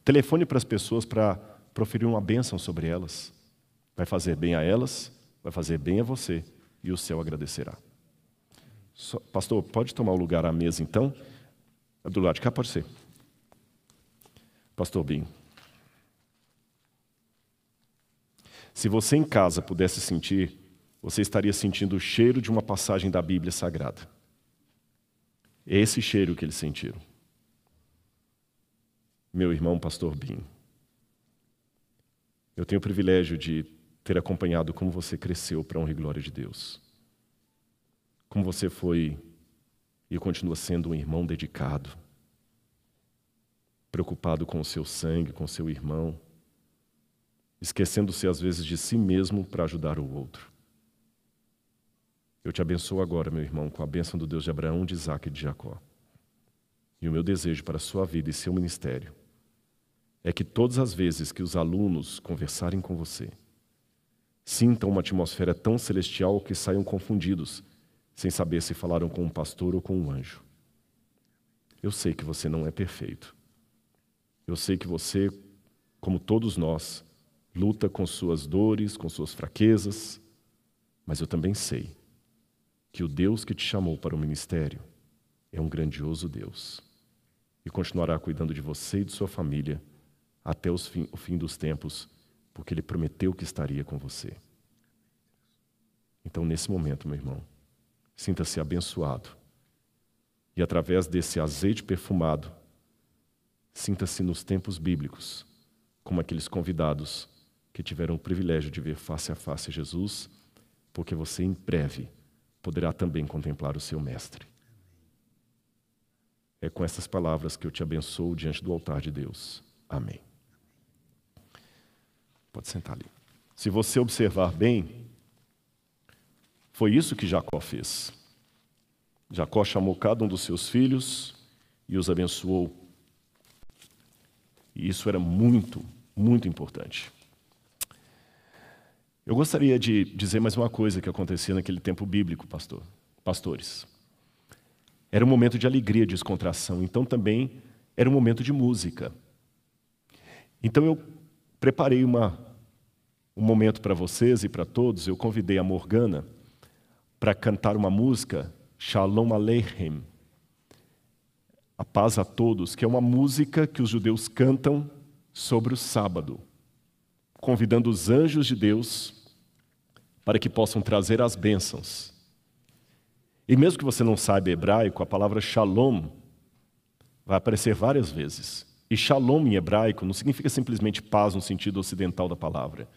Telefone para as pessoas para proferir uma bênção sobre elas. Vai fazer bem a elas, vai fazer bem a você e o céu agradecerá. Pastor, pode tomar o lugar à mesa então? Do lado de cá pode ser. Pastor Binho. Se você em casa pudesse sentir, você estaria sentindo o cheiro de uma passagem da Bíblia Sagrada. É esse cheiro que eles sentiram. Meu irmão, Pastor Bim, eu tenho o privilégio de ter acompanhado como você cresceu para a honra e glória de Deus. Como você foi e continua sendo um irmão dedicado, preocupado com o seu sangue, com o seu irmão, esquecendo-se às vezes de si mesmo para ajudar o outro. Eu te abençoo agora, meu irmão, com a bênção do Deus de Abraão, de Isaac e de Jacó. E o meu desejo para a sua vida e seu ministério é que todas as vezes que os alunos conversarem com você, sintam uma atmosfera tão celestial que saiam confundidos, sem saber se falaram com um pastor ou com um anjo. Eu sei que você não é perfeito. Eu sei que você, como todos nós, luta com suas dores, com suas fraquezas, mas eu também sei que o Deus que te chamou para o ministério é um grandioso Deus e continuará cuidando de você e de sua família até fim, o fim dos tempos, porque Ele prometeu que estaria com você. Então, nesse momento, meu irmão, sinta-se abençoado e, através desse azeite perfumado, sinta-se nos tempos bíblicos como aqueles convidados que tiveram o privilégio de ver face a face Jesus, porque você em breve poderá também contemplar o seu Mestre. É com essas palavras que eu te abençoo diante do altar de Deus. Amém. Pode sentar ali. Se você observar bem, foi isso que Jacó fez. Jacó chamou cada um dos seus filhos e os abençoou. E isso era muito, muito importante. Eu gostaria de dizer mais uma coisa que acontecia naquele tempo bíblico, pastor, pastores. Era um momento de alegria, de descontração, então também era um momento de música. Então eu preparei uma, um momento para vocês e para todos. Eu convidei a Morgana para cantar uma música, Shalom Aleichem, a paz a todos, que é uma música que os judeus cantam sobre o sábado convidando os anjos de Deus para que possam trazer as bênçãos. E mesmo que você não saiba hebraico, a palavra shalom vai aparecer várias vezes. E shalom em hebraico não significa simplesmente paz no sentido ocidental da palavra.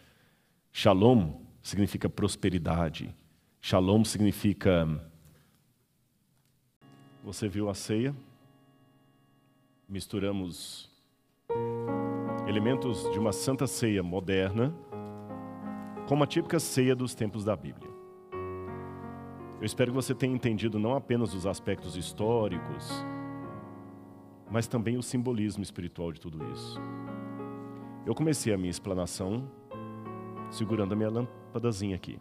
Shalom significa prosperidade. Shalom significa. Você viu a ceia? Misturamos elementos de uma santa ceia moderna com uma típica ceia dos tempos da Bíblia. Eu espero que você tenha entendido não apenas os aspectos históricos, mas também o simbolismo espiritual de tudo isso. Eu comecei a minha explanação segurando a minha lâmpadazinha aqui,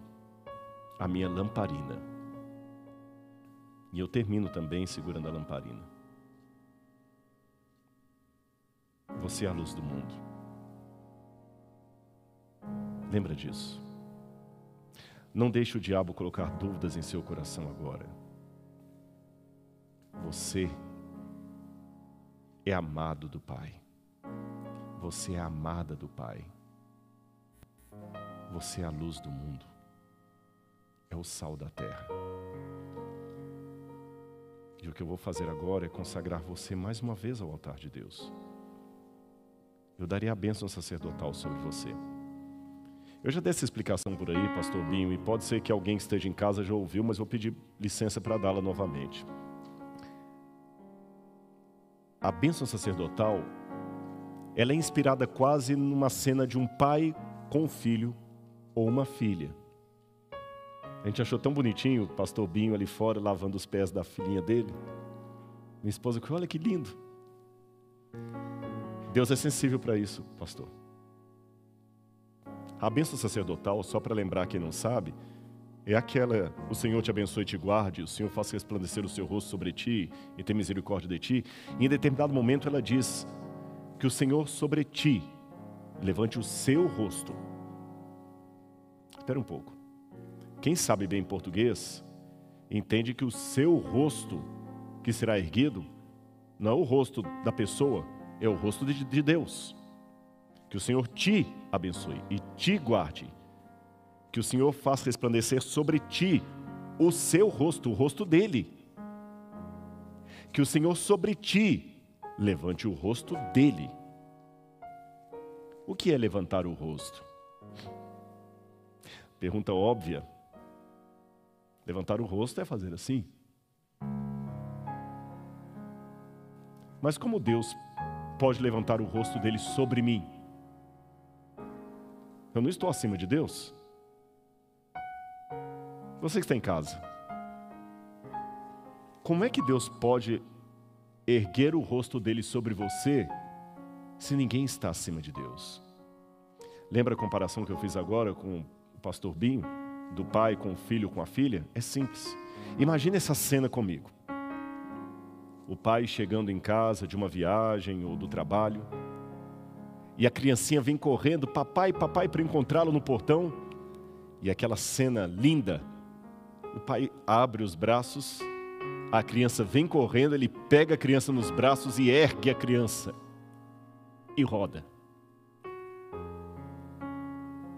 a minha lamparina. E eu termino também segurando a lamparina. Você é a luz do mundo. Lembra disso. Não deixe o diabo colocar dúvidas em seu coração agora. Você é amado do Pai. Você é amada do Pai. Você é a luz do mundo. É o sal da terra. E o que eu vou fazer agora é consagrar você mais uma vez ao altar de Deus. Eu daria a bênção sacerdotal sobre você. Eu já dei essa explicação por aí, pastor Binho, e pode ser que alguém que esteja em casa já ouviu, mas vou pedir licença para dá-la novamente. A bênção sacerdotal, ela é inspirada quase numa cena de um pai com um filho ou uma filha. A gente achou tão bonitinho o pastor Binho ali fora lavando os pés da filhinha dele. Minha esposa olha que lindo. Deus é sensível para isso, pastor. A bênção sacerdotal, só para lembrar quem não sabe, é aquela: o Senhor te abençoe e te guarde, o Senhor faça resplandecer o seu rosto sobre ti e tenha misericórdia de ti. E em determinado momento ela diz que o Senhor sobre ti levante o seu rosto. Espera um pouco. Quem sabe bem português entende que o seu rosto que será erguido não é o rosto da pessoa, é o rosto de Deus. Que o Senhor te abençoe e te guarde. Que o Senhor faça resplandecer sobre ti o seu rosto, o rosto dele. Que o Senhor sobre ti levante o rosto dele. O que é levantar o rosto? Pergunta óbvia. Levantar o rosto é fazer assim. Mas como Deus pode levantar o rosto dele sobre mim? Eu não estou acima de Deus. Você que está em casa. Como é que Deus pode erguer o rosto dele sobre você se ninguém está acima de Deus? Lembra a comparação que eu fiz agora com o pastor Binho? Do pai com o filho, com a filha? É simples. Imagine essa cena comigo o pai chegando em casa de uma viagem ou do trabalho, e a criancinha vem correndo, papai, papai, para encontrá-lo no portão, e aquela cena linda, o pai abre os braços, a criança vem correndo, ele pega a criança nos braços e ergue a criança e roda.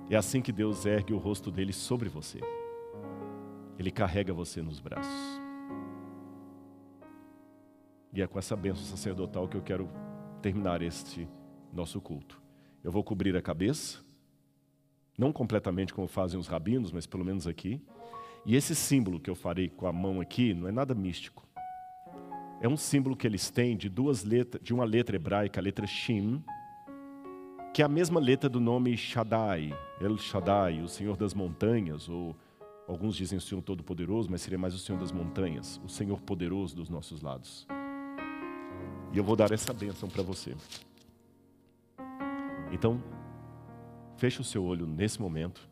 É assim que Deus ergue o rosto dele sobre você. Ele carrega você nos braços. E é com essa bênção sacerdotal que eu quero terminar este nosso culto. Eu vou cobrir a cabeça, não completamente como fazem os rabinos, mas pelo menos aqui. E esse símbolo que eu farei com a mão aqui não é nada místico. É um símbolo que eles têm de duas letras, de uma letra hebraica, a letra Shin, que é a mesma letra do nome Shaddai, El Shaddai, o Senhor das montanhas, ou alguns dizem o Senhor Todo-Poderoso, mas seria mais o Senhor das montanhas, o Senhor poderoso dos nossos lados. E eu vou dar essa bênção para você. Então, feche o seu olho nesse momento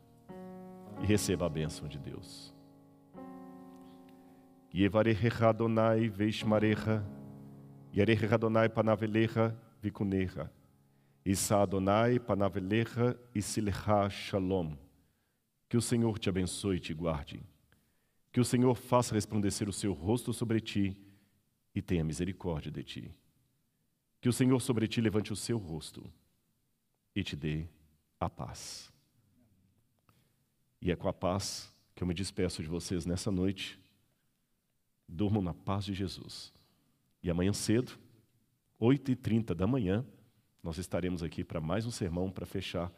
e receba a bênção de Deus. Yevarecha Adonai veishmarecha, Yerecha Adonai panavelecha vikunecha, Isa Adonai panavelecha e silecha shalom. Que o Senhor te abençoe e te guarde. Que o Senhor faça resplandecer o seu rosto sobre ti e tenha misericórdia de ti. Que o Senhor sobre ti levante o seu rosto e te dê a paz. E é com a paz que eu me despeço de vocês nessa noite. Durmam na paz de Jesus. E amanhã cedo, 8h30 da manhã, nós estaremos aqui para mais um sermão para fechar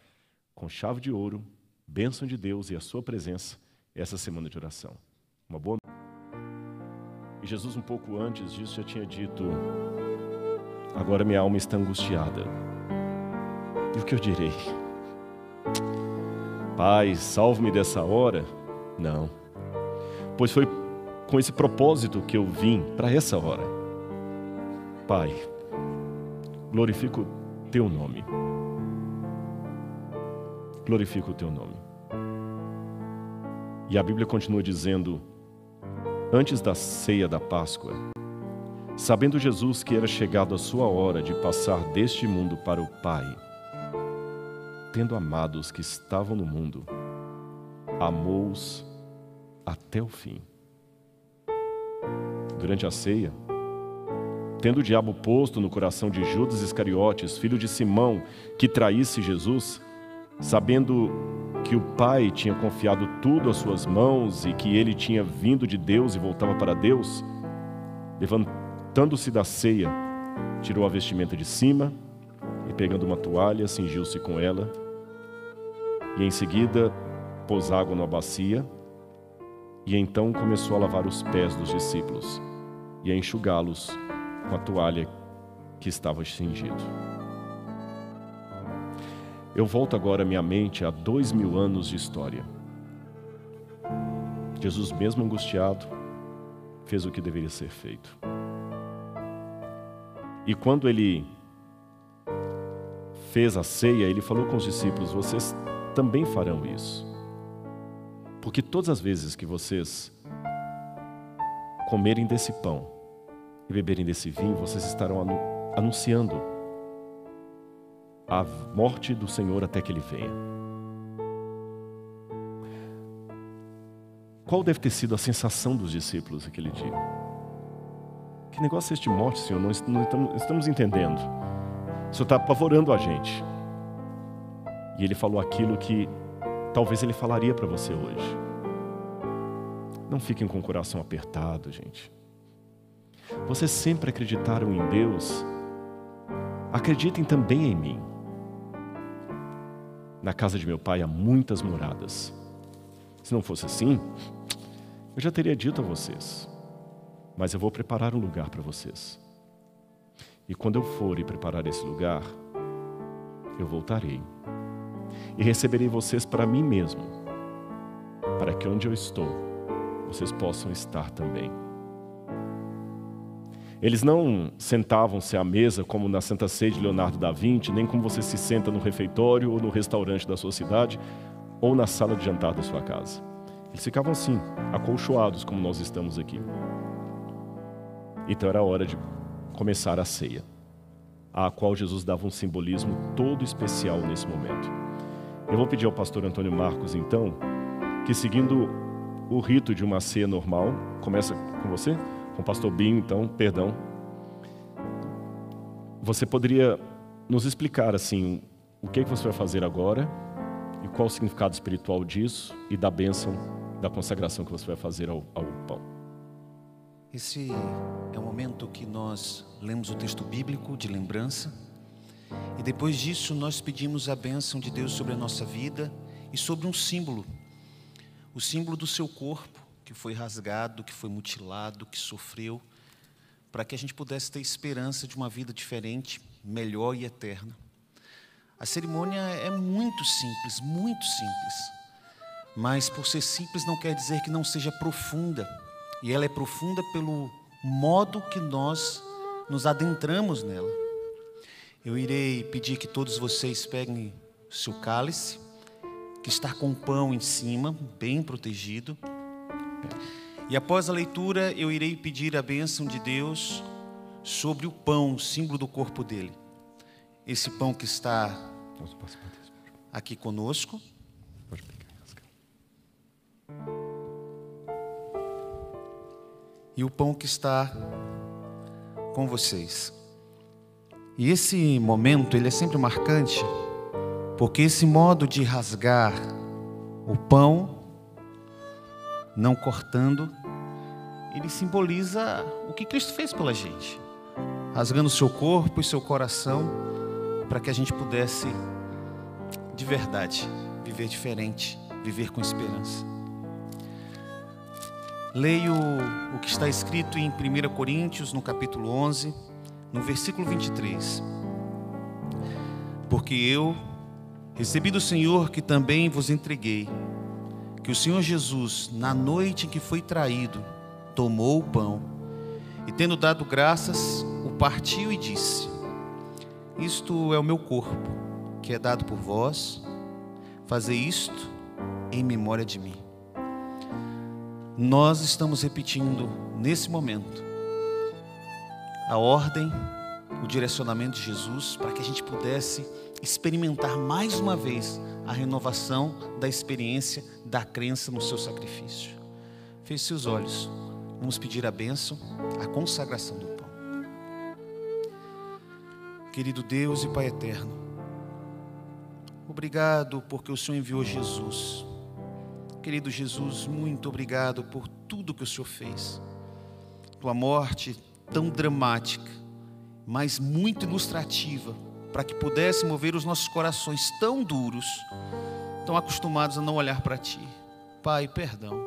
com chave de ouro, bênção de Deus e a sua presença essa semana de oração. Uma boa E Jesus, um pouco antes disso, já tinha dito Agora minha alma está angustiada. E o que eu direi? Pai, salve-me dessa hora? Não. Pois foi com esse propósito que eu vim para essa hora. Pai, glorifico teu nome. Glorifico o teu nome. E a Bíblia continua dizendo: antes da ceia da Páscoa, Sabendo Jesus que era chegado a sua hora de passar deste mundo para o Pai, tendo amado os que estavam no mundo, amou-os até o fim. Durante a ceia, tendo o diabo posto no coração de Judas Iscariotes, filho de Simão, que traísse Jesus, sabendo que o Pai tinha confiado tudo às suas mãos e que ele tinha vindo de Deus e voltava para Deus, Levantando-se da ceia, tirou a vestimenta de cima e, pegando uma toalha, cingiu-se com ela. E em seguida pôs água na bacia e então começou a lavar os pés dos discípulos e a enxugá-los com a toalha que estava cingido. Eu volto agora minha mente a dois mil anos de história. Jesus, mesmo angustiado, fez o que deveria ser feito. E quando ele fez a ceia, ele falou com os discípulos: Vocês também farão isso. Porque todas as vezes que vocês comerem desse pão e beberem desse vinho, vocês estarão anunciando a morte do Senhor até que ele venha. Qual deve ter sido a sensação dos discípulos aquele dia? Que negócio é este morte, Senhor? Não estamos, estamos entendendo. O Senhor está apavorando a gente. E ele falou aquilo que talvez ele falaria para você hoje. Não fiquem com o coração apertado, gente. Vocês sempre acreditaram em Deus. Acreditem também em mim. Na casa de meu pai há muitas moradas. Se não fosse assim, eu já teria dito a vocês. Mas eu vou preparar um lugar para vocês. E quando eu for e preparar esse lugar, eu voltarei e receberei vocês para mim mesmo, para que onde eu estou, vocês possam estar também. Eles não sentavam-se à mesa como na Santa Ceia de Leonardo da Vinci, nem como você se senta no refeitório ou no restaurante da sua cidade ou na sala de jantar da sua casa. Eles ficavam assim, acolchoados como nós estamos aqui. Então era hora de começar a ceia, a qual Jesus dava um simbolismo todo especial nesse momento. Eu vou pedir ao pastor Antônio Marcos, então, que seguindo o rito de uma ceia normal, começa com você, com o pastor Binho, então, perdão. Você poderia nos explicar, assim, o que, é que você vai fazer agora e qual o significado espiritual disso e da bênção, da consagração que você vai fazer ao, ao pão? Esse é o momento que nós lemos o texto bíblico de lembrança e depois disso, nós pedimos a bênção de Deus sobre a nossa vida e sobre um símbolo o símbolo do seu corpo, que foi rasgado, que foi mutilado, que sofreu, para que a gente pudesse ter esperança de uma vida diferente, melhor e eterna. A cerimônia é muito simples, muito simples. Mas por ser simples não quer dizer que não seja profunda. E ela é profunda pelo modo que nós nos adentramos nela. Eu irei pedir que todos vocês peguem seu cálice, que está com o pão em cima, bem protegido. E após a leitura, eu irei pedir a bênção de Deus sobre o pão, símbolo do corpo dele. Esse pão que está aqui conosco. E o pão que está com vocês. E esse momento, ele é sempre marcante, porque esse modo de rasgar o pão, não cortando, ele simboliza o que Cristo fez pela gente, rasgando seu corpo e seu coração, para que a gente pudesse, de verdade, viver diferente, viver com esperança. Leio o que está escrito em 1 Coríntios, no capítulo 11, no versículo 23. Porque eu recebi do Senhor que também vos entreguei, que o Senhor Jesus, na noite em que foi traído, tomou o pão e, tendo dado graças, o partiu e disse: Isto é o meu corpo, que é dado por vós, fazer isto em memória de mim. Nós estamos repetindo nesse momento a ordem, o direcionamento de Jesus para que a gente pudesse experimentar mais uma vez a renovação da experiência da crença no seu sacrifício. Feche seus olhos. Vamos pedir a bênção, a consagração do pão. Querido Deus e Pai eterno, obrigado porque o Senhor enviou Jesus. Querido Jesus, muito obrigado por tudo que o Senhor fez. Tua morte tão dramática, mas muito ilustrativa, para que pudesse mover os nossos corações tão duros, tão acostumados a não olhar para Ti. Pai, perdão.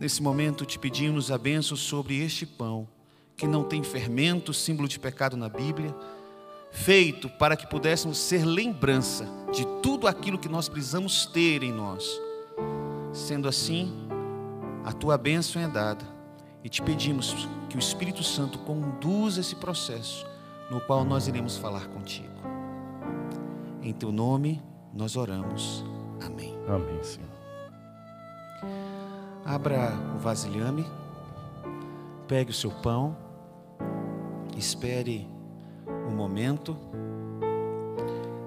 Nesse momento te pedimos a bênção sobre este pão, que não tem fermento, símbolo de pecado na Bíblia, feito para que pudéssemos ser lembrança de tudo aquilo que nós precisamos ter em nós. Sendo assim, a tua bênção é dada e te pedimos que o Espírito Santo conduza esse processo no qual nós iremos falar contigo. Em teu nome nós oramos. Amém. Amém, Senhor. Abra o vasilhame, pegue o seu pão, espere um momento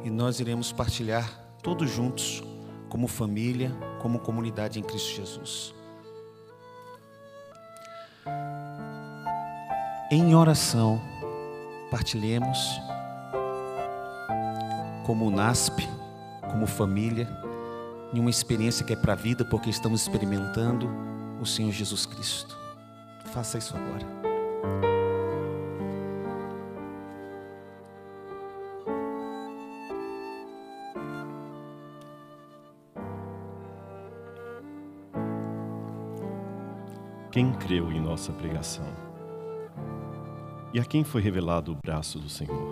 e nós iremos partilhar todos juntos, como família, como comunidade em Cristo Jesus. Em oração, partilhemos como NASP, como família, em uma experiência que é para a vida, porque estamos experimentando o Senhor Jesus Cristo. Faça isso agora. Quem creu em nossa pregação? E a quem foi revelado o braço do Senhor?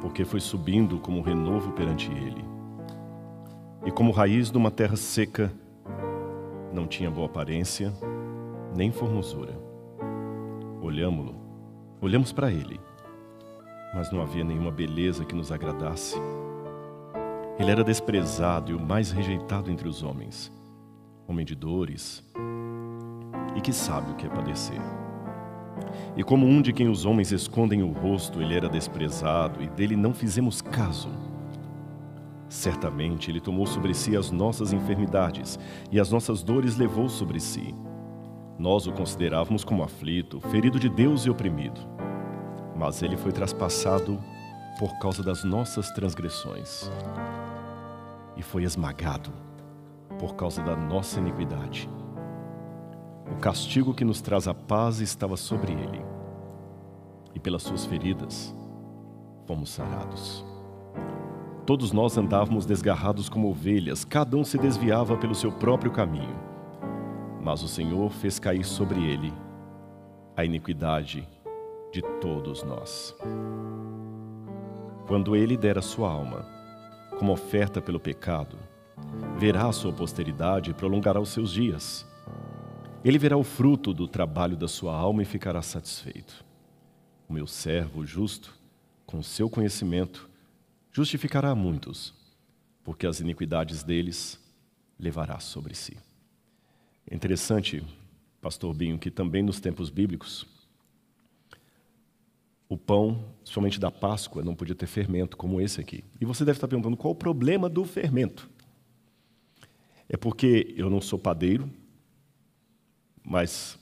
Porque foi subindo como renovo perante ele. E como raiz de uma terra seca, não tinha boa aparência, nem formosura. Olhamo-lo, olhamos para ele, mas não havia nenhuma beleza que nos agradasse. Ele era desprezado e o mais rejeitado entre os homens, homem de dores, e que sabe o que é padecer. E como um de quem os homens escondem o rosto, ele era desprezado e dele não fizemos caso. Certamente ele tomou sobre si as nossas enfermidades e as nossas dores levou sobre si. Nós o considerávamos como aflito, ferido de Deus e oprimido. Mas ele foi traspassado por causa das nossas transgressões e foi esmagado por causa da nossa iniquidade. O castigo que nos traz a paz estava sobre ele, e pelas suas feridas fomos sarados. Todos nós andávamos desgarrados como ovelhas, cada um se desviava pelo seu próprio caminho. Mas o Senhor fez cair sobre ele a iniquidade de todos nós. Quando ele der a sua alma como oferta pelo pecado, verá a sua posteridade e prolongará os seus dias. Ele verá o fruto do trabalho da sua alma e ficará satisfeito. O meu servo justo, com seu conhecimento, justificará a muitos, porque as iniquidades deles levará sobre si. É interessante, pastor Binho, que também nos tempos bíblicos, o pão, somente da Páscoa, não podia ter fermento como esse aqui. E você deve estar perguntando qual o problema do fermento. É porque eu não sou padeiro, mas,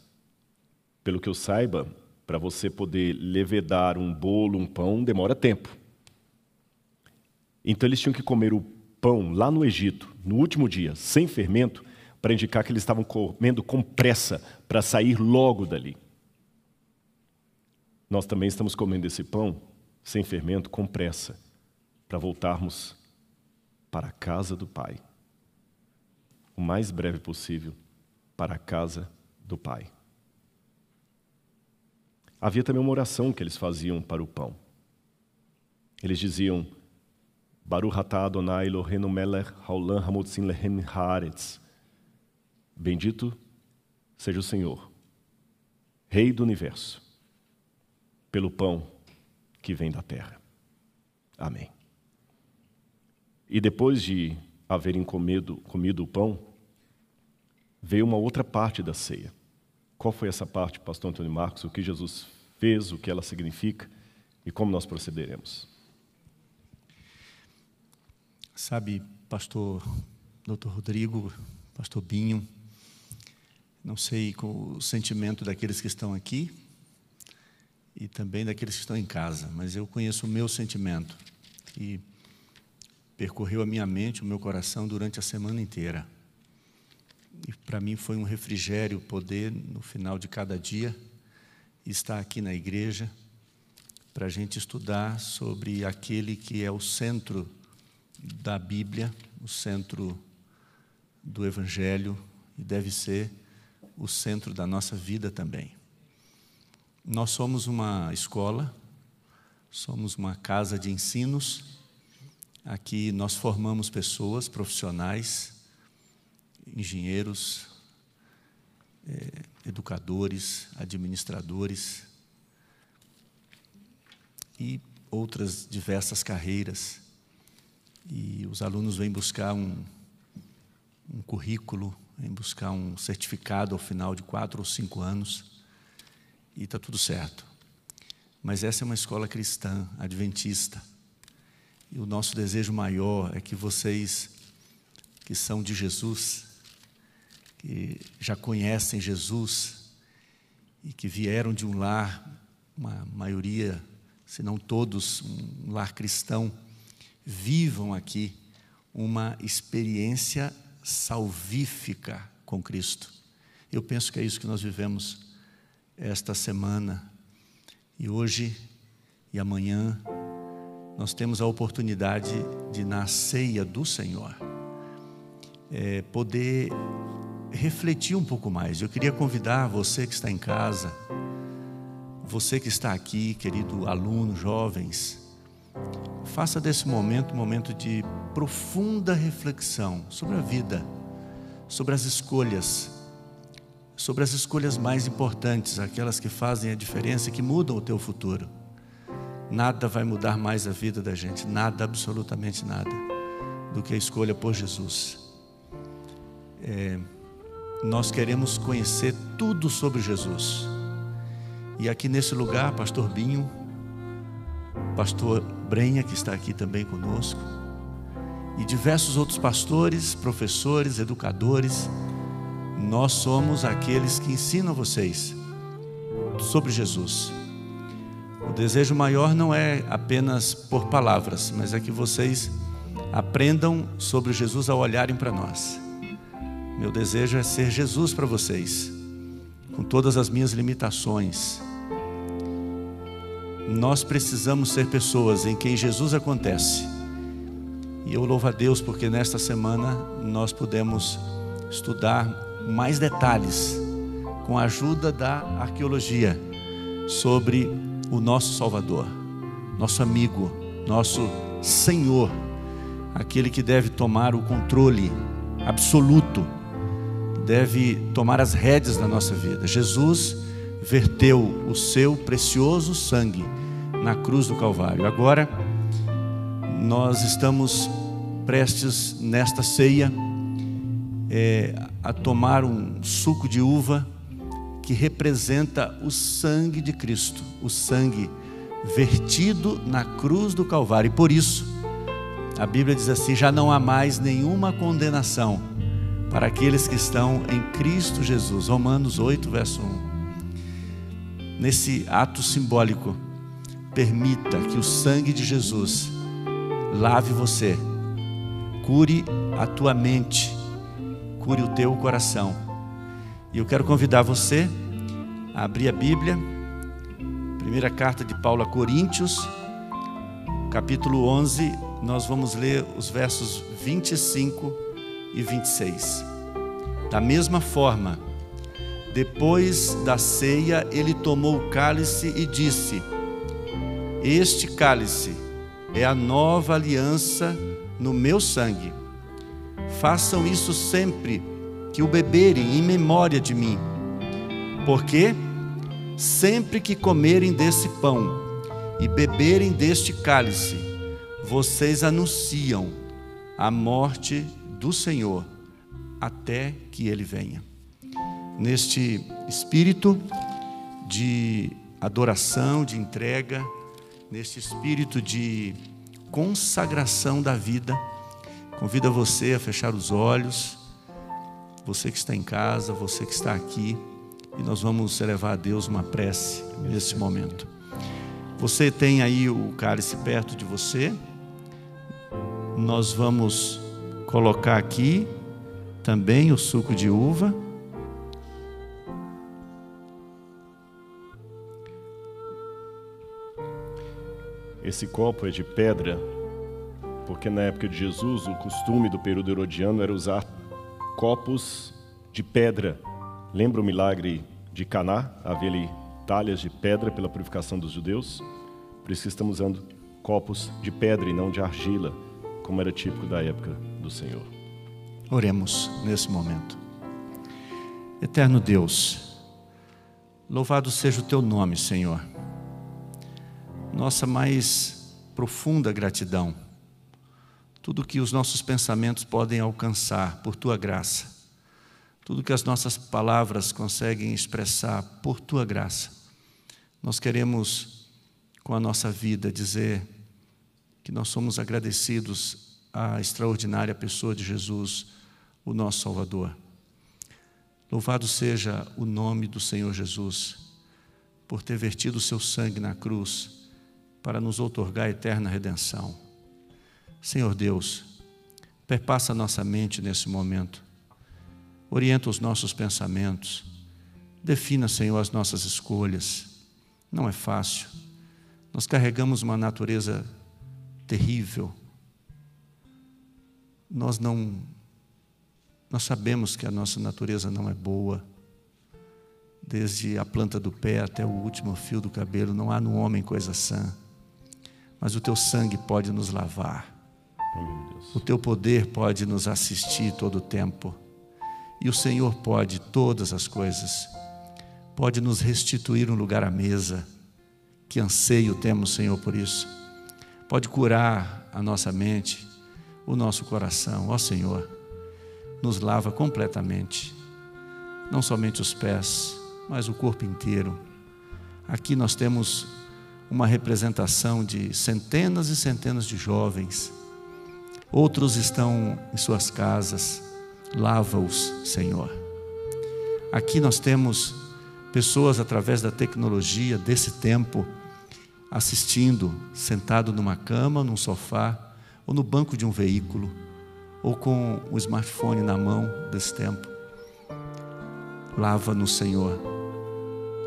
pelo que eu saiba, para você poder levedar um bolo, um pão, demora tempo. Então eles tinham que comer o pão lá no Egito, no último dia, sem fermento, para indicar que eles estavam comendo com pressa para sair logo dali. Nós também estamos comendo esse pão sem fermento, com pressa, para voltarmos para a casa do Pai. O mais breve possível para a casa do Pai. Havia também uma oração que eles faziam para o pão. Eles diziam: Baruch atah Adonai Eloheinu melech haolam hamotzin lehem haaretz. Bendito seja o Senhor, Rei do universo, pelo pão que vem da terra. Amém. E depois de haverem comido, comido o pão, veio uma outra parte da ceia. Qual foi essa parte, pastor Antônio Marcos? O que Jesus fez, o que ela significa e como nós procederemos? Sabe, pastor doutor Rodrigo, pastor Binho, não sei com o sentimento daqueles que estão aqui e também daqueles que estão em casa, mas eu conheço o meu sentimento e percorreu a minha mente, o meu coração durante a semana inteira. E para mim foi um refrigério poder, no final de cada dia, estar aqui na igreja para a gente estudar sobre aquele que é o centro da Bíblia, o centro do Evangelho e deve ser o centro da nossa vida também. Nós somos uma escola, somos uma casa de ensinos. Aqui nós formamos pessoas profissionais, engenheiros, é, educadores, administradores e outras diversas carreiras. E os alunos vêm buscar um, um currículo, vêm buscar um certificado ao final de quatro ou cinco anos, e está tudo certo. Mas essa é uma escola cristã, adventista. E o nosso desejo maior é que vocês, que são de Jesus, que já conhecem Jesus e que vieram de um lar, uma maioria, se não todos, um lar cristão, vivam aqui uma experiência salvífica com Cristo. Eu penso que é isso que nós vivemos esta semana e hoje e amanhã nós temos a oportunidade de na ceia do Senhor é, poder refletir um pouco mais. Eu queria convidar você que está em casa, você que está aqui, querido aluno, jovens, faça desse momento um momento de profunda reflexão sobre a vida, sobre as escolhas, sobre as escolhas mais importantes, aquelas que fazem a diferença e que mudam o teu futuro. Nada vai mudar mais a vida da gente, nada, absolutamente nada, do que a escolha por Jesus. É, nós queremos conhecer tudo sobre Jesus. E aqui nesse lugar, Pastor Binho, Pastor Brenha, que está aqui também conosco, e diversos outros pastores, professores, educadores, nós somos aqueles que ensinam vocês sobre Jesus. O desejo maior não é apenas por palavras, mas é que vocês aprendam sobre Jesus ao olharem para nós. Meu desejo é ser Jesus para vocês, com todas as minhas limitações. Nós precisamos ser pessoas em quem Jesus acontece. E eu louvo a Deus porque nesta semana nós pudemos estudar mais detalhes com a ajuda da arqueologia sobre o nosso Salvador, nosso amigo, nosso Senhor, aquele que deve tomar o controle absoluto deve tomar as rédeas da nossa vida. Jesus verteu o seu precioso sangue na cruz do Calvário. Agora, nós estamos prestes nesta ceia é, a tomar um suco de uva que representa o sangue de Cristo, o sangue vertido na cruz do Calvário. E por isso, a Bíblia diz assim: já não há mais nenhuma condenação para aqueles que estão em Cristo Jesus. Romanos 8, verso 1. Nesse ato simbólico, permita que o sangue de Jesus lave você, cure a tua mente, cure o teu coração. E eu quero convidar você a abrir a Bíblia, primeira carta de Paulo a Coríntios, capítulo 11, nós vamos ler os versos 25 e 26. Da mesma forma, depois da ceia, ele tomou o cálice e disse: Este cálice é a nova aliança no meu sangue. Façam isso sempre que o beberem em memória de mim. Porque sempre que comerem desse pão e beberem deste cálice, vocês anunciam a morte do Senhor até que ele venha. Neste espírito de adoração, de entrega, neste espírito de consagração da vida, convido você a fechar os olhos, você que está em casa, você que está aqui, e nós vamos elevar a Deus uma prece nesse momento. Você tem aí o cálice perto de você, nós vamos colocar aqui também o suco de uva. Esse copo é de pedra, porque na época de Jesus o costume do período herodiano era usar copos de pedra. Lembra o milagre de Caná? Havia ali talhas de pedra pela purificação dos judeus. Por isso que estamos usando copos de pedra e não de argila, como era típico da época do Senhor. Oremos nesse momento. Eterno Deus, louvado seja o teu nome, Senhor. Nossa mais profunda gratidão. Tudo que os nossos pensamentos podem alcançar por tua graça. Tudo que as nossas palavras conseguem expressar por tua graça. Nós queremos, com a nossa vida, dizer que nós somos agradecidos à extraordinária pessoa de Jesus, o nosso Salvador. Louvado seja o nome do Senhor Jesus, por ter vertido o seu sangue na cruz para nos outorgar a eterna redenção. Senhor Deus, perpassa nossa mente nesse momento, orienta os nossos pensamentos, defina, Senhor, as nossas escolhas. Não é fácil. Nós carregamos uma natureza terrível. Nós não nós sabemos que a nossa natureza não é boa. Desde a planta do pé até o último fio do cabelo, não há no homem coisa sã. Mas o teu sangue pode nos lavar. O teu poder pode nos assistir todo o tempo. E o Senhor pode todas as coisas. Pode nos restituir um lugar à mesa. Que anseio temos, Senhor, por isso pode curar a nossa mente, o nosso coração. Ó Senhor, nos lava completamente, não somente os pés, mas o corpo inteiro. Aqui nós temos uma representação de centenas e centenas de jovens. Outros estão em suas casas. Lava-os, Senhor. Aqui nós temos pessoas através da tecnologia desse tempo assistindo, sentado numa cama, num sofá, ou no banco de um veículo, ou com o smartphone na mão desse tempo. Lava-nos, Senhor.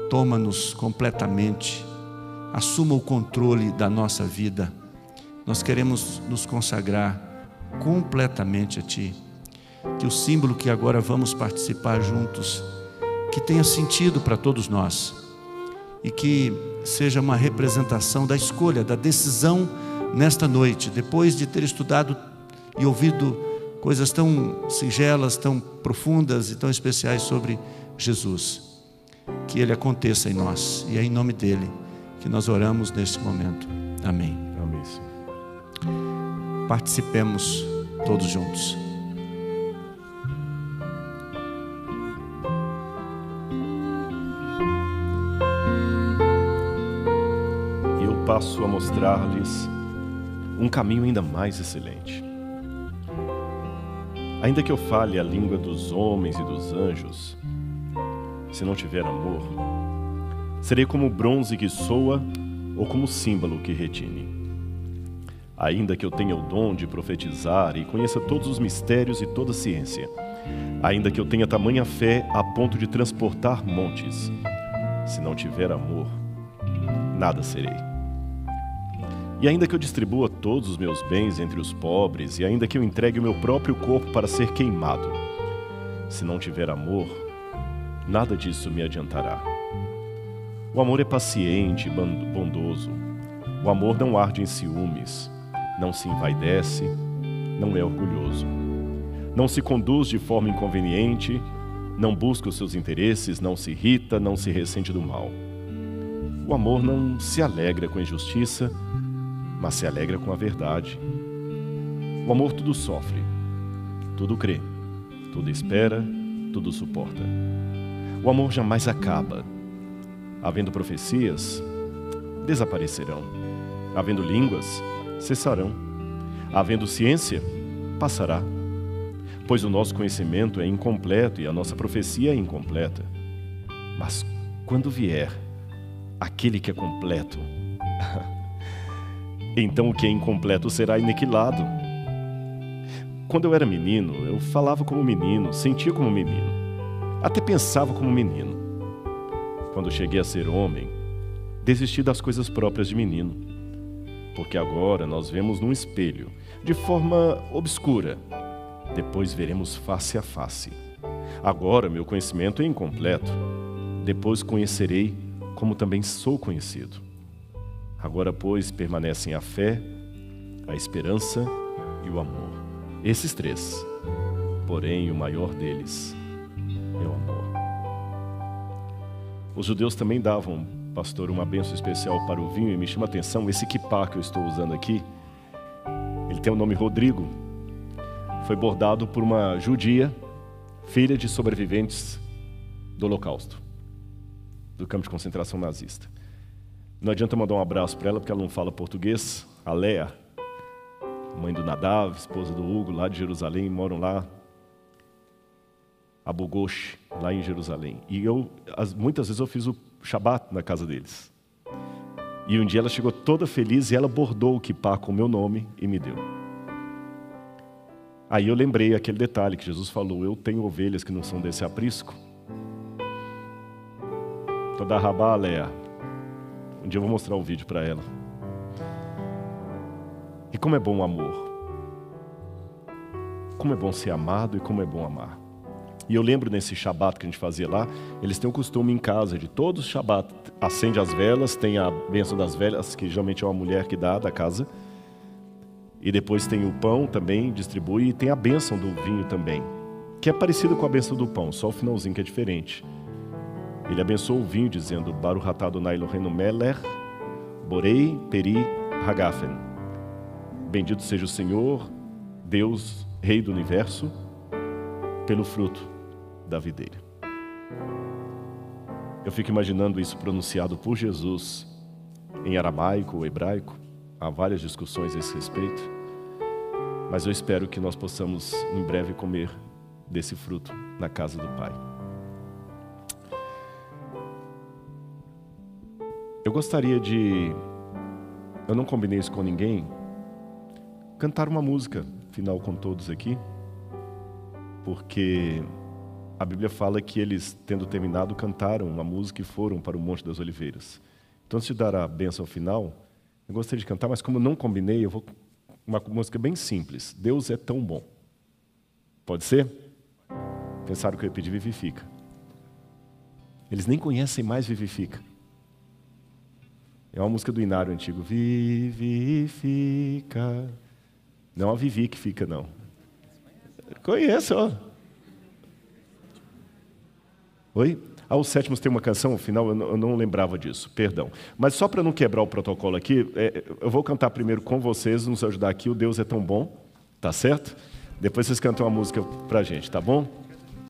Toma-nos completamente. Assuma o controle da nossa vida. Nós queremos nos consagrar completamente a Ti. Que o símbolo que agora vamos participar juntos, que tenha sentido para todos nós e que seja uma representação da escolha, da decisão nesta noite, depois de ter estudado e ouvido coisas tão singelas, tão profundas e tão especiais sobre Jesus. Que ele aconteça em nós e é em nome dele que nós oramos neste momento. Amém. Amém. Participemos todos juntos. Passo a mostrar-lhes um caminho ainda mais excelente. Ainda que eu fale a língua dos homens e dos anjos, se não tiver amor, serei como bronze que soa ou como símbolo que retine. Ainda que eu tenha o dom de profetizar e conheça todos os mistérios e toda a ciência, ainda que eu tenha tamanha fé a ponto de transportar montes, se não tiver amor, nada serei. E ainda que eu distribua todos os meus bens entre os pobres, e ainda que eu entregue o meu próprio corpo para ser queimado, se não tiver amor, nada disso me adiantará. O amor é paciente e bondoso. O amor não arde em ciúmes, não se envaidece, não é orgulhoso. Não se conduz de forma inconveniente, não busca os seus interesses, não se irrita, não se ressente do mal. O amor não se alegra com injustiça, mas se alegra com a verdade. O amor tudo sofre, tudo crê, tudo espera, tudo suporta. O amor jamais acaba. Havendo profecias, desaparecerão. Havendo línguas, cessarão. Havendo ciência, passará. Pois o nosso conhecimento é incompleto e a nossa profecia é incompleta. Mas quando vier aquele que é completo, então o que é incompleto será aniquilado. quando eu era menino, eu falava como menino, sentia como menino, até pensava como menino. Quando cheguei a ser homem, desisti das coisas próprias de menino, porque agora nós vemos num espelho, de forma obscura, depois veremos face a face. Agora meu conhecimento é incompleto, depois conhecerei como também sou conhecido. Agora, pois, permanecem a fé, a esperança e o amor. Esses três. Porém, o maior deles é o amor. Os judeus também davam, pastor, uma benção especial para o vinho e me chama a atenção esse kipá que eu estou usando aqui. Ele tem o nome Rodrigo. Foi bordado por uma judia, filha de sobreviventes do Holocausto, do campo de concentração nazista. Não adianta mandar um abraço para ela porque ela não fala português. A Léa, mãe do Nadav, esposa do Hugo, lá de Jerusalém, moram lá. A Bogosh, lá em Jerusalém. E eu, muitas vezes eu fiz o Shabat na casa deles. E um dia ela chegou toda feliz e ela bordou o kippah com o meu nome e me deu. Aí eu lembrei aquele detalhe que Jesus falou: Eu tenho ovelhas que não são desse aprisco. Toda rabá, Léa, um dia eu vou mostrar um vídeo para ela. E como é bom o amor. Como é bom ser amado e como é bom amar. E eu lembro nesse Shabat que a gente fazia lá, eles têm o costume em casa de todos os Shabat, acende as velas, tem a bênção das velas, que geralmente é uma mulher que dá da casa. E depois tem o pão também, distribui, e tem a bênção do vinho também, que é parecido com a bênção do pão, só o finalzinho que é diferente. Ele abençoou o vinho, dizendo: Baruch atah Adonai Eloheinu melech, borei peri hagafen. Bendito seja o Senhor, Deus, Rei do Universo, pelo fruto da videira. Eu fico imaginando isso pronunciado por Jesus em aramaico ou hebraico. Há várias discussões a esse respeito. Mas eu espero que nós possamos em breve comer desse fruto na casa do Pai. Eu gostaria de, eu não combinei isso com ninguém, cantar uma música final com todos aqui, porque a Bíblia fala que eles, tendo terminado, cantaram uma música e foram para o Monte das Oliveiras. Então, antes de dar a benção final, eu gostaria de cantar, mas como não combinei, eu vou uma música bem simples. Deus é tão bom. Pode ser? Pensaram que eu ia pedir Vivifica. Eles nem conhecem mais Vivifica. É uma música do Inário antigo. Vivifica. Não a Vivi que fica, não. Conheço, ó. Oi? Ah, os sétimos tem uma canção, no final eu não, lembrava disso, perdão. Mas só para não quebrar o protocolo aqui, é, eu vou cantar primeiro com vocês, nos ajudar aqui, o Deus é tão bom, tá certo? Depois vocês cantam uma música para gente, tá bom?